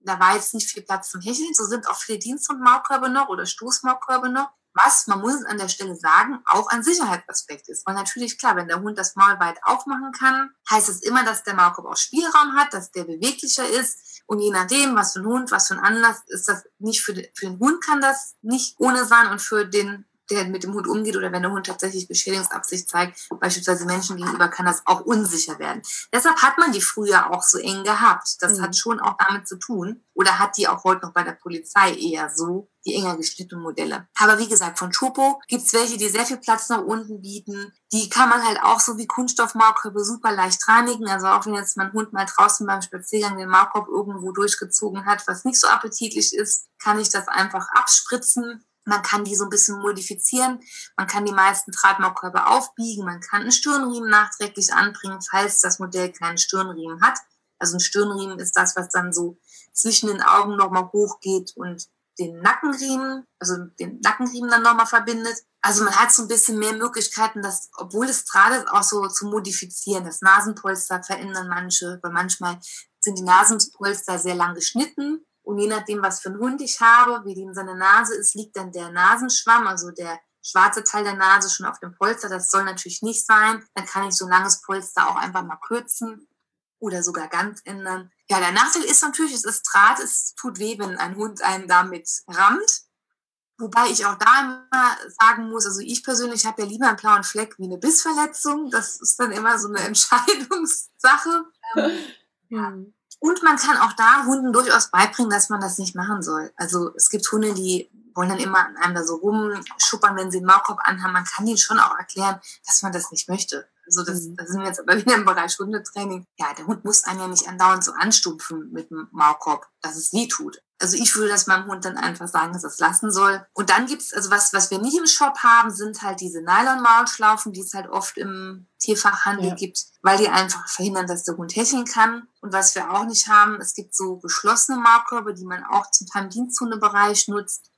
Da war jetzt nicht viel Platz zum Hecheln. So sind auch viele Dienst- und Maulkörbe noch oder Stoßmaulkörbe noch was, man muss an der Stelle sagen, auch ein Sicherheitsaspekt ist. Weil natürlich, klar, wenn der Hund das Maul weit aufmachen kann, heißt es immer, dass der Maulkorb auch Spielraum hat, dass der beweglicher ist. Und je nachdem, was für ein Hund, was für ein Anlass, ist das nicht für den, für den Hund kann das nicht ohne sein und für den der mit dem Hund umgeht oder wenn der Hund tatsächlich Beschädigungsabsicht zeigt, beispielsweise Menschen gegenüber, kann das auch unsicher werden. Deshalb hat man die früher auch so eng gehabt. Das mhm. hat schon auch damit zu tun. Oder hat die auch heute noch bei der Polizei eher so, die enger geschnittenen Modelle. Aber wie gesagt, von Chopo gibt's welche, die sehr viel Platz nach unten bieten. Die kann man halt auch so wie Kunststoffmaulkörbe super leicht reinigen. Also auch wenn jetzt mein Hund mal draußen beim Spaziergang den Maulkorb irgendwo durchgezogen hat, was nicht so appetitlich ist, kann ich das einfach abspritzen man kann die so ein bisschen modifizieren. Man kann die meisten Drahtmaulkörbe aufbiegen. Man kann einen Stirnriemen nachträglich anbringen, falls das Modell keinen Stirnriemen hat. Also ein Stirnriemen ist das, was dann so zwischen den Augen nochmal hochgeht und den Nackenriemen, also den Nackenriemen dann nochmal verbindet. Also man hat so ein bisschen mehr Möglichkeiten, das, obwohl es Draht ist, auch so zu modifizieren. Das Nasenpolster verändern manche, weil manchmal sind die Nasenpolster sehr lang geschnitten und je nachdem, was für einen Hund ich habe, wie die in seiner Nase ist, liegt dann der Nasenschwamm, also der schwarze Teil der Nase schon auf dem Polster. Das soll natürlich nicht sein. Dann kann ich so ein langes Polster auch einfach mal kürzen oder sogar ganz ändern. Ja, der Nachteil ist natürlich, es ist Draht, es tut weh, wenn ein Hund einen damit rammt. Wobei ich auch da immer sagen muss, also ich persönlich habe ja lieber einen blauen Fleck wie eine Bissverletzung. Das ist dann immer so eine Entscheidungssache. Ähm, ja. Und man kann auch da Hunden durchaus beibringen, dass man das nicht machen soll. Also es gibt Hunde, die wollen dann immer an einem da so rumschuppern, wenn sie einen Maulkorb anhaben. Man kann ihnen schon auch erklären, dass man das nicht möchte. Also das, mhm. das sind wir jetzt aber wieder im Bereich Hundetraining. Ja, der Hund muss einen ja nicht andauernd so anstumpfen mit dem Maulkorb, dass es weh tut. Also ich würde das meinem Hund dann einfach sagen, dass er es lassen soll. Und dann gibt's also was, was wir nicht im Shop haben, sind halt diese Nylon-Maulschlaufen, die es halt oft im Tierfachhandel ja. gibt, weil die einfach verhindern, dass der Hund hecheln kann. Und was wir auch nicht haben, es gibt so geschlossene Maulkörbe, die man auch zum Teil im Diensthundebereich nutzt.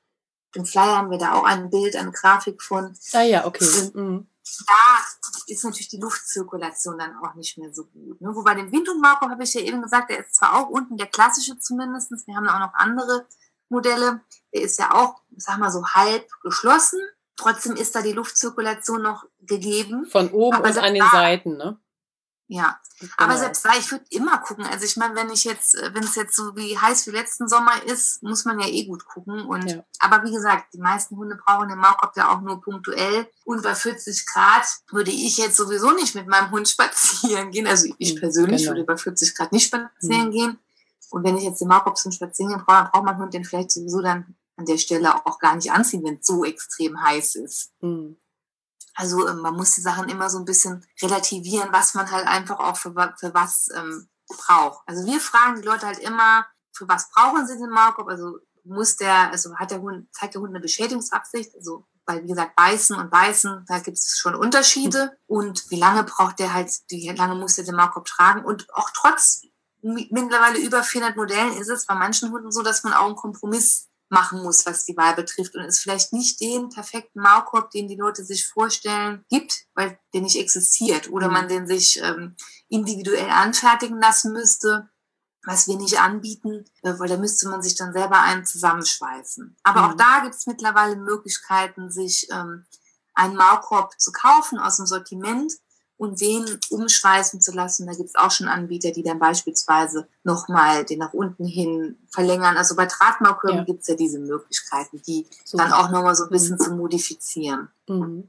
Im Flyer haben wir da auch ein Bild, eine Grafik von. Ah ja, okay. Mhm da ist natürlich die Luftzirkulation dann auch nicht mehr so gut. Ne? Wobei den Windhundmarco habe ich ja eben gesagt, der ist zwar auch unten der klassische zumindest, wir haben auch noch andere Modelle, der ist ja auch, sag mal so halb geschlossen. Trotzdem ist da die Luftzirkulation noch gegeben. Von oben und an den Seiten, ne? Ja, genau. aber selbst da, ich würde immer gucken. Also ich meine, wenn ich jetzt, äh, wenn es jetzt so wie heiß wie letzten Sommer ist, muss man ja eh gut gucken. Und ja. aber wie gesagt, die meisten Hunde brauchen den Maulkorb ja auch nur punktuell. Und bei 40 Grad würde ich jetzt sowieso nicht mit meinem Hund spazieren gehen. Also ich hm, persönlich genau. würde bei 40 Grad nicht spazieren mhm. gehen. Und wenn ich jetzt den Maulkorb zum Spazieren brauche, dann braucht mein Hund den vielleicht sowieso dann an der Stelle auch gar nicht anziehen, wenn es so extrem heiß ist. Mhm. Also ähm, man muss die Sachen immer so ein bisschen relativieren, was man halt einfach auch für, für was ähm, braucht. Also wir fragen die Leute halt immer, für was brauchen sie den Maulkorb? Also muss der, also hat der Hund, zeigt der Hund eine Beschädigungsabsicht? Also weil wie gesagt, beißen und beißen, da gibt es schon Unterschiede. Und wie lange braucht der halt, wie lange muss der den Maulkorb tragen? Und auch trotz mittlerweile über 400 Modellen ist es bei manchen Hunden so, dass man auch einen Kompromiss machen muss, was die Wahl betrifft und es vielleicht nicht den perfekten Maulkorb, den die Leute sich vorstellen, gibt, weil der nicht existiert oder mhm. man den sich ähm, individuell anfertigen lassen müsste, was wir nicht anbieten, äh, weil da müsste man sich dann selber einen zusammenschweißen. Aber mhm. auch da gibt es mittlerweile Möglichkeiten, sich ähm, einen Maulkorb zu kaufen aus dem Sortiment und den umschweißen zu lassen. Da gibt es auch schon Anbieter, die dann beispielsweise nochmal den nach unten hin verlängern. Also bei Drahtmaulkörben ja. gibt es ja diese Möglichkeiten, die Super. dann auch nochmal so ein bisschen mhm. zu modifizieren. Mhm.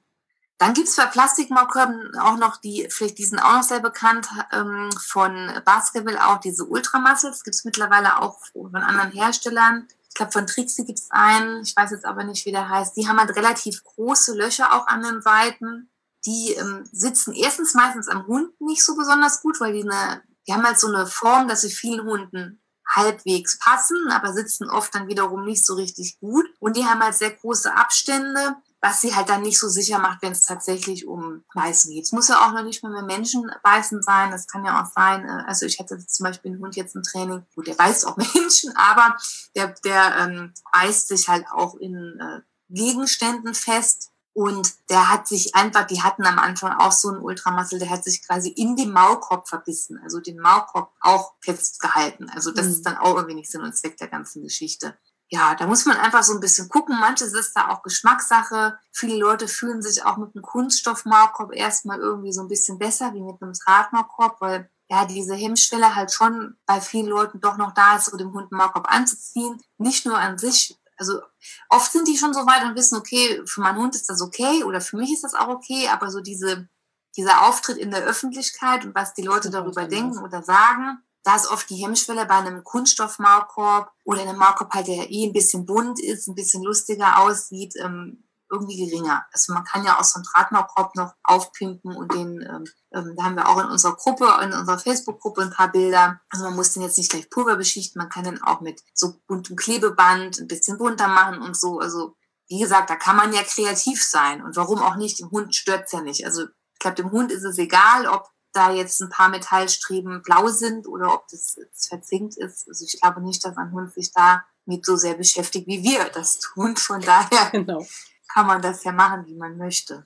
Dann gibt es bei Plastikmaulkörben auch noch die, vielleicht die sind auch noch sehr bekannt, ähm, von Basketball auch diese Ultramuscles, gibt es mittlerweile auch von anderen Herstellern. Ich glaube, von Trixie gibt es einen, ich weiß jetzt aber nicht, wie der heißt. Die haben halt relativ große Löcher auch an den Seiten die ähm, sitzen erstens meistens am Hund nicht so besonders gut, weil die, eine, die haben halt so eine Form, dass sie vielen Hunden halbwegs passen, aber sitzen oft dann wiederum nicht so richtig gut. Und die haben halt sehr große Abstände, was sie halt dann nicht so sicher macht, wenn es tatsächlich um Beißen geht. Es muss ja auch noch nicht mal mehr Menschen beißen sein. Das kann ja auch sein. Äh, also ich hatte zum Beispiel einen Hund jetzt im Training, gut, der beißt auch Menschen, aber der, der ähm, beißt sich halt auch in äh, Gegenständen fest. Und der hat sich einfach, die hatten am Anfang auch so einen Ultramuscle, der hat sich quasi in den Maulkorb verbissen, also den Maulkorb auch festgehalten. Also das mhm. ist dann auch irgendwie nicht Sinn und Zweck der ganzen Geschichte ja, da muss man einfach so ein bisschen gucken. Manches ist da auch Geschmackssache. Viele Leute fühlen sich auch mit einem Kunststoffmaulkorb erstmal irgendwie so ein bisschen besser wie mit einem Drahtmaulkorb, weil ja diese Hemmschwelle halt schon bei vielen Leuten doch noch da ist, so dem Hund einen Maulkorb anzuziehen. Nicht nur an sich. Also oft sind die schon so weit und wissen, okay, für meinen Hund ist das okay oder für mich ist das auch okay, aber so diese, dieser Auftritt in der Öffentlichkeit und was die Leute darüber denken oder sagen, da ist oft die Hemmschwelle bei einem Kunststoffmaulkorb oder einem Maulkorb halt, der eh ein bisschen bunt ist, ein bisschen lustiger aussieht, ähm, irgendwie geringer. Also man kann ja auch so einen Drahtmaulkorb noch aufpimpen und den, ähm, ähm, da haben wir auch in unserer Gruppe, in unserer Facebook-Gruppe ein paar Bilder. Also man muss den jetzt nicht gleich pulver beschichten, man kann den auch mit so buntem Klebeband ein bisschen bunter machen und so. Also wie gesagt, da kann man ja kreativ sein und warum auch nicht, dem Hund stört's ja nicht. Also ich glaube, dem Hund ist es egal, ob da jetzt ein paar Metallstreben blau sind oder ob das jetzt verzinkt ist. Also ich glaube nicht, dass ein Hund sich da mit so sehr beschäftigt, wie wir das tun. Von daher genau. Kann man das ja machen, wie man möchte.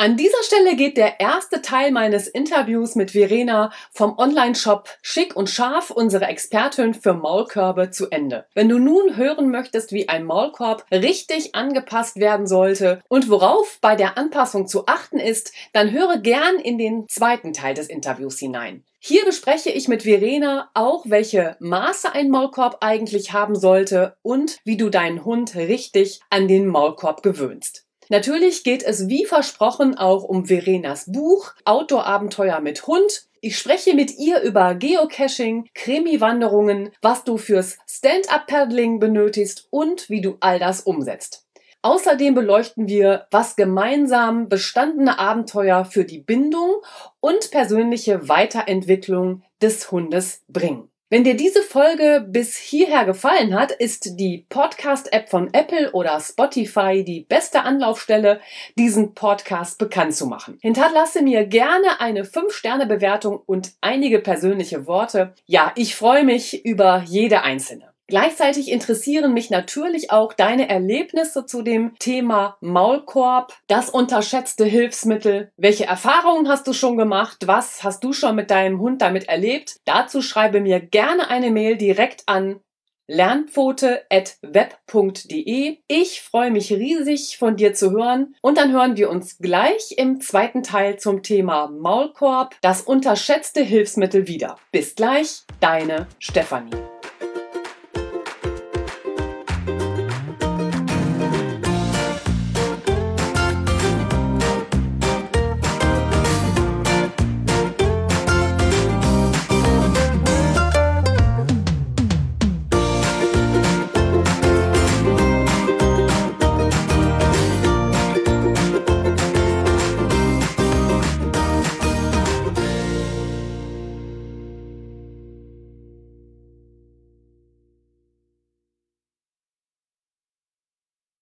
An dieser Stelle geht der erste Teil meines Interviews mit Verena vom Online-Shop Schick und Scharf, unsere Expertin für Maulkörbe, zu Ende. Wenn du nun hören möchtest, wie ein Maulkorb richtig angepasst werden sollte und worauf bei der Anpassung zu achten ist, dann höre gern in den zweiten Teil des Interviews hinein. Hier bespreche ich mit Verena auch, welche Maße ein Maulkorb eigentlich haben sollte und wie du deinen Hund richtig an den Maulkorb gewöhnst. Natürlich geht es wie versprochen auch um Verenas Buch Outdoor-Abenteuer mit Hund. Ich spreche mit ihr über Geocaching, Krimi-Wanderungen, was du fürs Stand-up-Paddling benötigst und wie du all das umsetzt. Außerdem beleuchten wir, was gemeinsam bestandene Abenteuer für die Bindung und persönliche Weiterentwicklung des Hundes bringen. Wenn dir diese Folge bis hierher gefallen hat, ist die Podcast-App von Apple oder Spotify die beste Anlaufstelle, diesen Podcast bekannt zu machen. Hinterlasse mir gerne eine 5-Sterne-Bewertung und einige persönliche Worte. Ja, ich freue mich über jede einzelne. Gleichzeitig interessieren mich natürlich auch deine Erlebnisse zu dem Thema Maulkorb, das unterschätzte Hilfsmittel. Welche Erfahrungen hast du schon gemacht? Was hast du schon mit deinem Hund damit erlebt? Dazu schreibe mir gerne eine Mail direkt an lernpfote.web.de. Ich freue mich riesig von dir zu hören und dann hören wir uns gleich im zweiten Teil zum Thema Maulkorb, das unterschätzte Hilfsmittel wieder. Bis gleich, deine Stefanie.